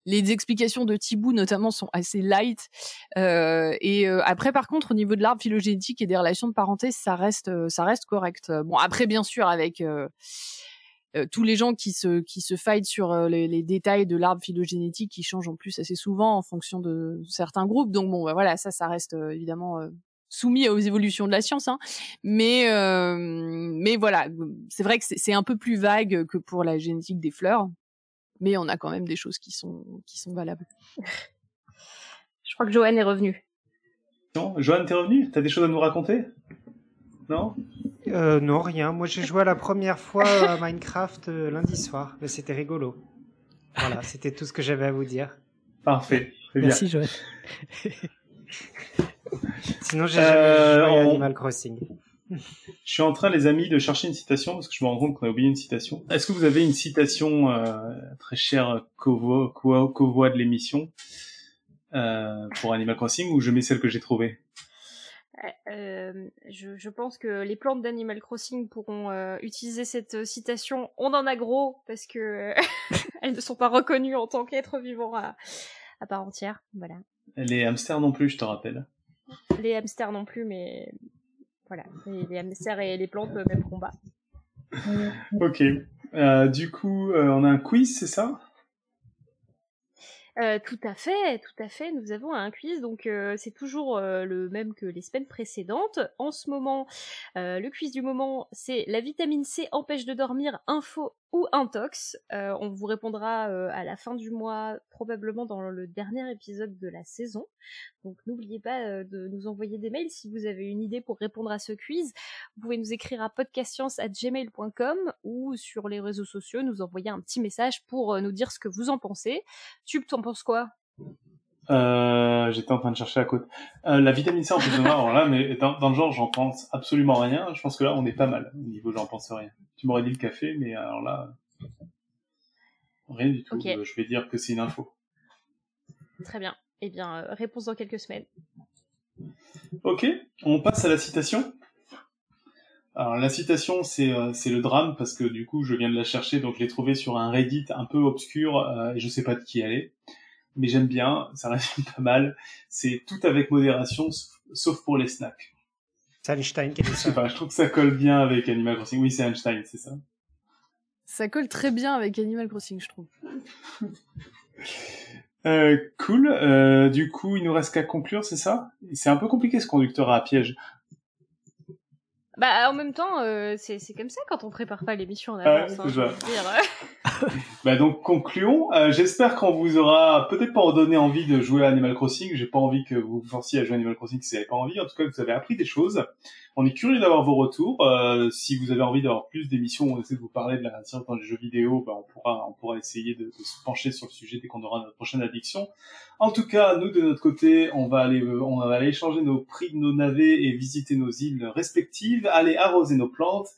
les explications de Thibaut notamment sont assez light. Euh, et euh, après, par contre, au niveau de l'arbre phylogénétique et des relations de parenté, ça reste, euh, ça reste correct. Bon, après, bien sûr, avec euh, euh, tous les gens qui se qui se fightent sur euh, les, les détails de l'arbre phylogénétique qui changent en plus assez souvent en fonction de certains groupes. Donc bon, bah, voilà, ça, ça reste évidemment soumis aux évolutions de la science. Hein. Mais euh, mais voilà, c'est vrai que c'est un peu plus vague que pour la génétique des fleurs. Mais on a quand même des choses qui sont qui sont valables. je crois que Johan est revenu Non, Johan, t'es revenu? T'as des choses à nous raconter? Non? Euh, non, rien. Moi, j'ai joué à la première fois à Minecraft euh, lundi soir, mais c'était rigolo. Voilà, c'était tout ce que j'avais à vous dire. Parfait, très bien. Merci, Joël. Sinon, j'ai Euh, jamais joué à on- Animal Crossing. Je suis en train, les amis, de chercher une citation parce que je me rends compte qu'on a oublié une citation. Est-ce que vous avez une citation euh, très chère co-voix co- co-voix de l'émission euh, pour Animal Crossing ou je mets celle que j'ai trouvée? Euh, je, je pense que les plantes d'Animal Crossing pourront euh, utiliser cette citation on en a gros parce que elles ne sont pas reconnues en tant qu'êtres vivants à, à part entière. Voilà. Les hamsters non plus, je te rappelle. Les hamsters non plus, mais voilà. Les, les hamsters et les plantes, euh, même combat. Ok. Euh, du coup, euh, on a un quiz, c'est ça? Euh, tout à fait, tout à fait. Nous avons un quiz, donc euh, c'est toujours euh, le même que les semaines précédentes. En ce moment, euh, le quiz du moment, c'est la vitamine C empêche de dormir, info ou intox. Euh, on vous répondra euh, à la fin du mois, probablement dans le dernier épisode de la saison. Donc n'oubliez pas euh, de nous envoyer des mails si vous avez une idée pour répondre à ce quiz. Vous pouvez nous écrire à podcastscience@gmail.com ou sur les réseaux sociaux nous envoyer un petit message pour euh, nous dire ce que vous en pensez. Tube, t'en penses quoi? Euh, J'étais en train de chercher à côté. Euh, la vitamine C en plus de alors là, mais dans, dans le genre, j'en pense absolument rien. Je pense que là, on est pas mal au niveau j'en pense rien. Tu m'aurais dit le café, mais alors là, rien du tout. Euh, je vais dire que c'est une info. Très bien. Eh bien, euh, réponse dans quelques semaines. Ok, on passe à la citation. Alors la citation, c'est euh, le drame parce que du coup, je viens de la chercher, donc je l'ai trouvée sur un Reddit un peu obscur euh, et je sais pas de qui elle est, mais j'aime bien, ça résume pas mal. C'est tout avec modération, sauf- pour les snacks. C'est Einstein qui a dit Je sais ça. pas, je trouve que ça colle bien avec Animal Crossing. Oui, c'est Einstein, c'est ça. Ça colle très bien avec Animal Crossing, je trouve. Euh, cool. Euh, du coup, il nous reste qu'à conclure, c'est ça? C'est un peu compliqué ce conducteur à piège. Bah, en même temps, euh, c'est c'est comme ça quand on prépare pas l'émission en Ouais, avance. c'est hein, je dire. Bah donc concluons. Euh, J'espère qu'on vous aura peut-être pas donné envie de jouer à Animal Crossing. J'ai pas envie que vous vous forciez à jouer à Animal Crossing si vous n'avez pas envie. En tout cas, vous avez appris des choses. On est curieux d'avoir vos retours. Euh, si vous avez envie d'avoir plus d'émissions, on essaie de vous parler de la science dans les jeux vidéo. Bah, on pourra, essayer de, se pencher sur le sujet dès qu'on aura notre prochaine addiction. En tout cas, nous de notre côté, on va aller, euh, on va aller échanger nos prix de nos navets et visiter nos îles respectives, aller arroser nos plantes.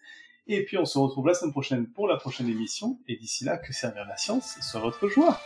Et puis on se retrouve la semaine prochaine pour la prochaine émission. Et d'ici là, que servir la science soit votre joie.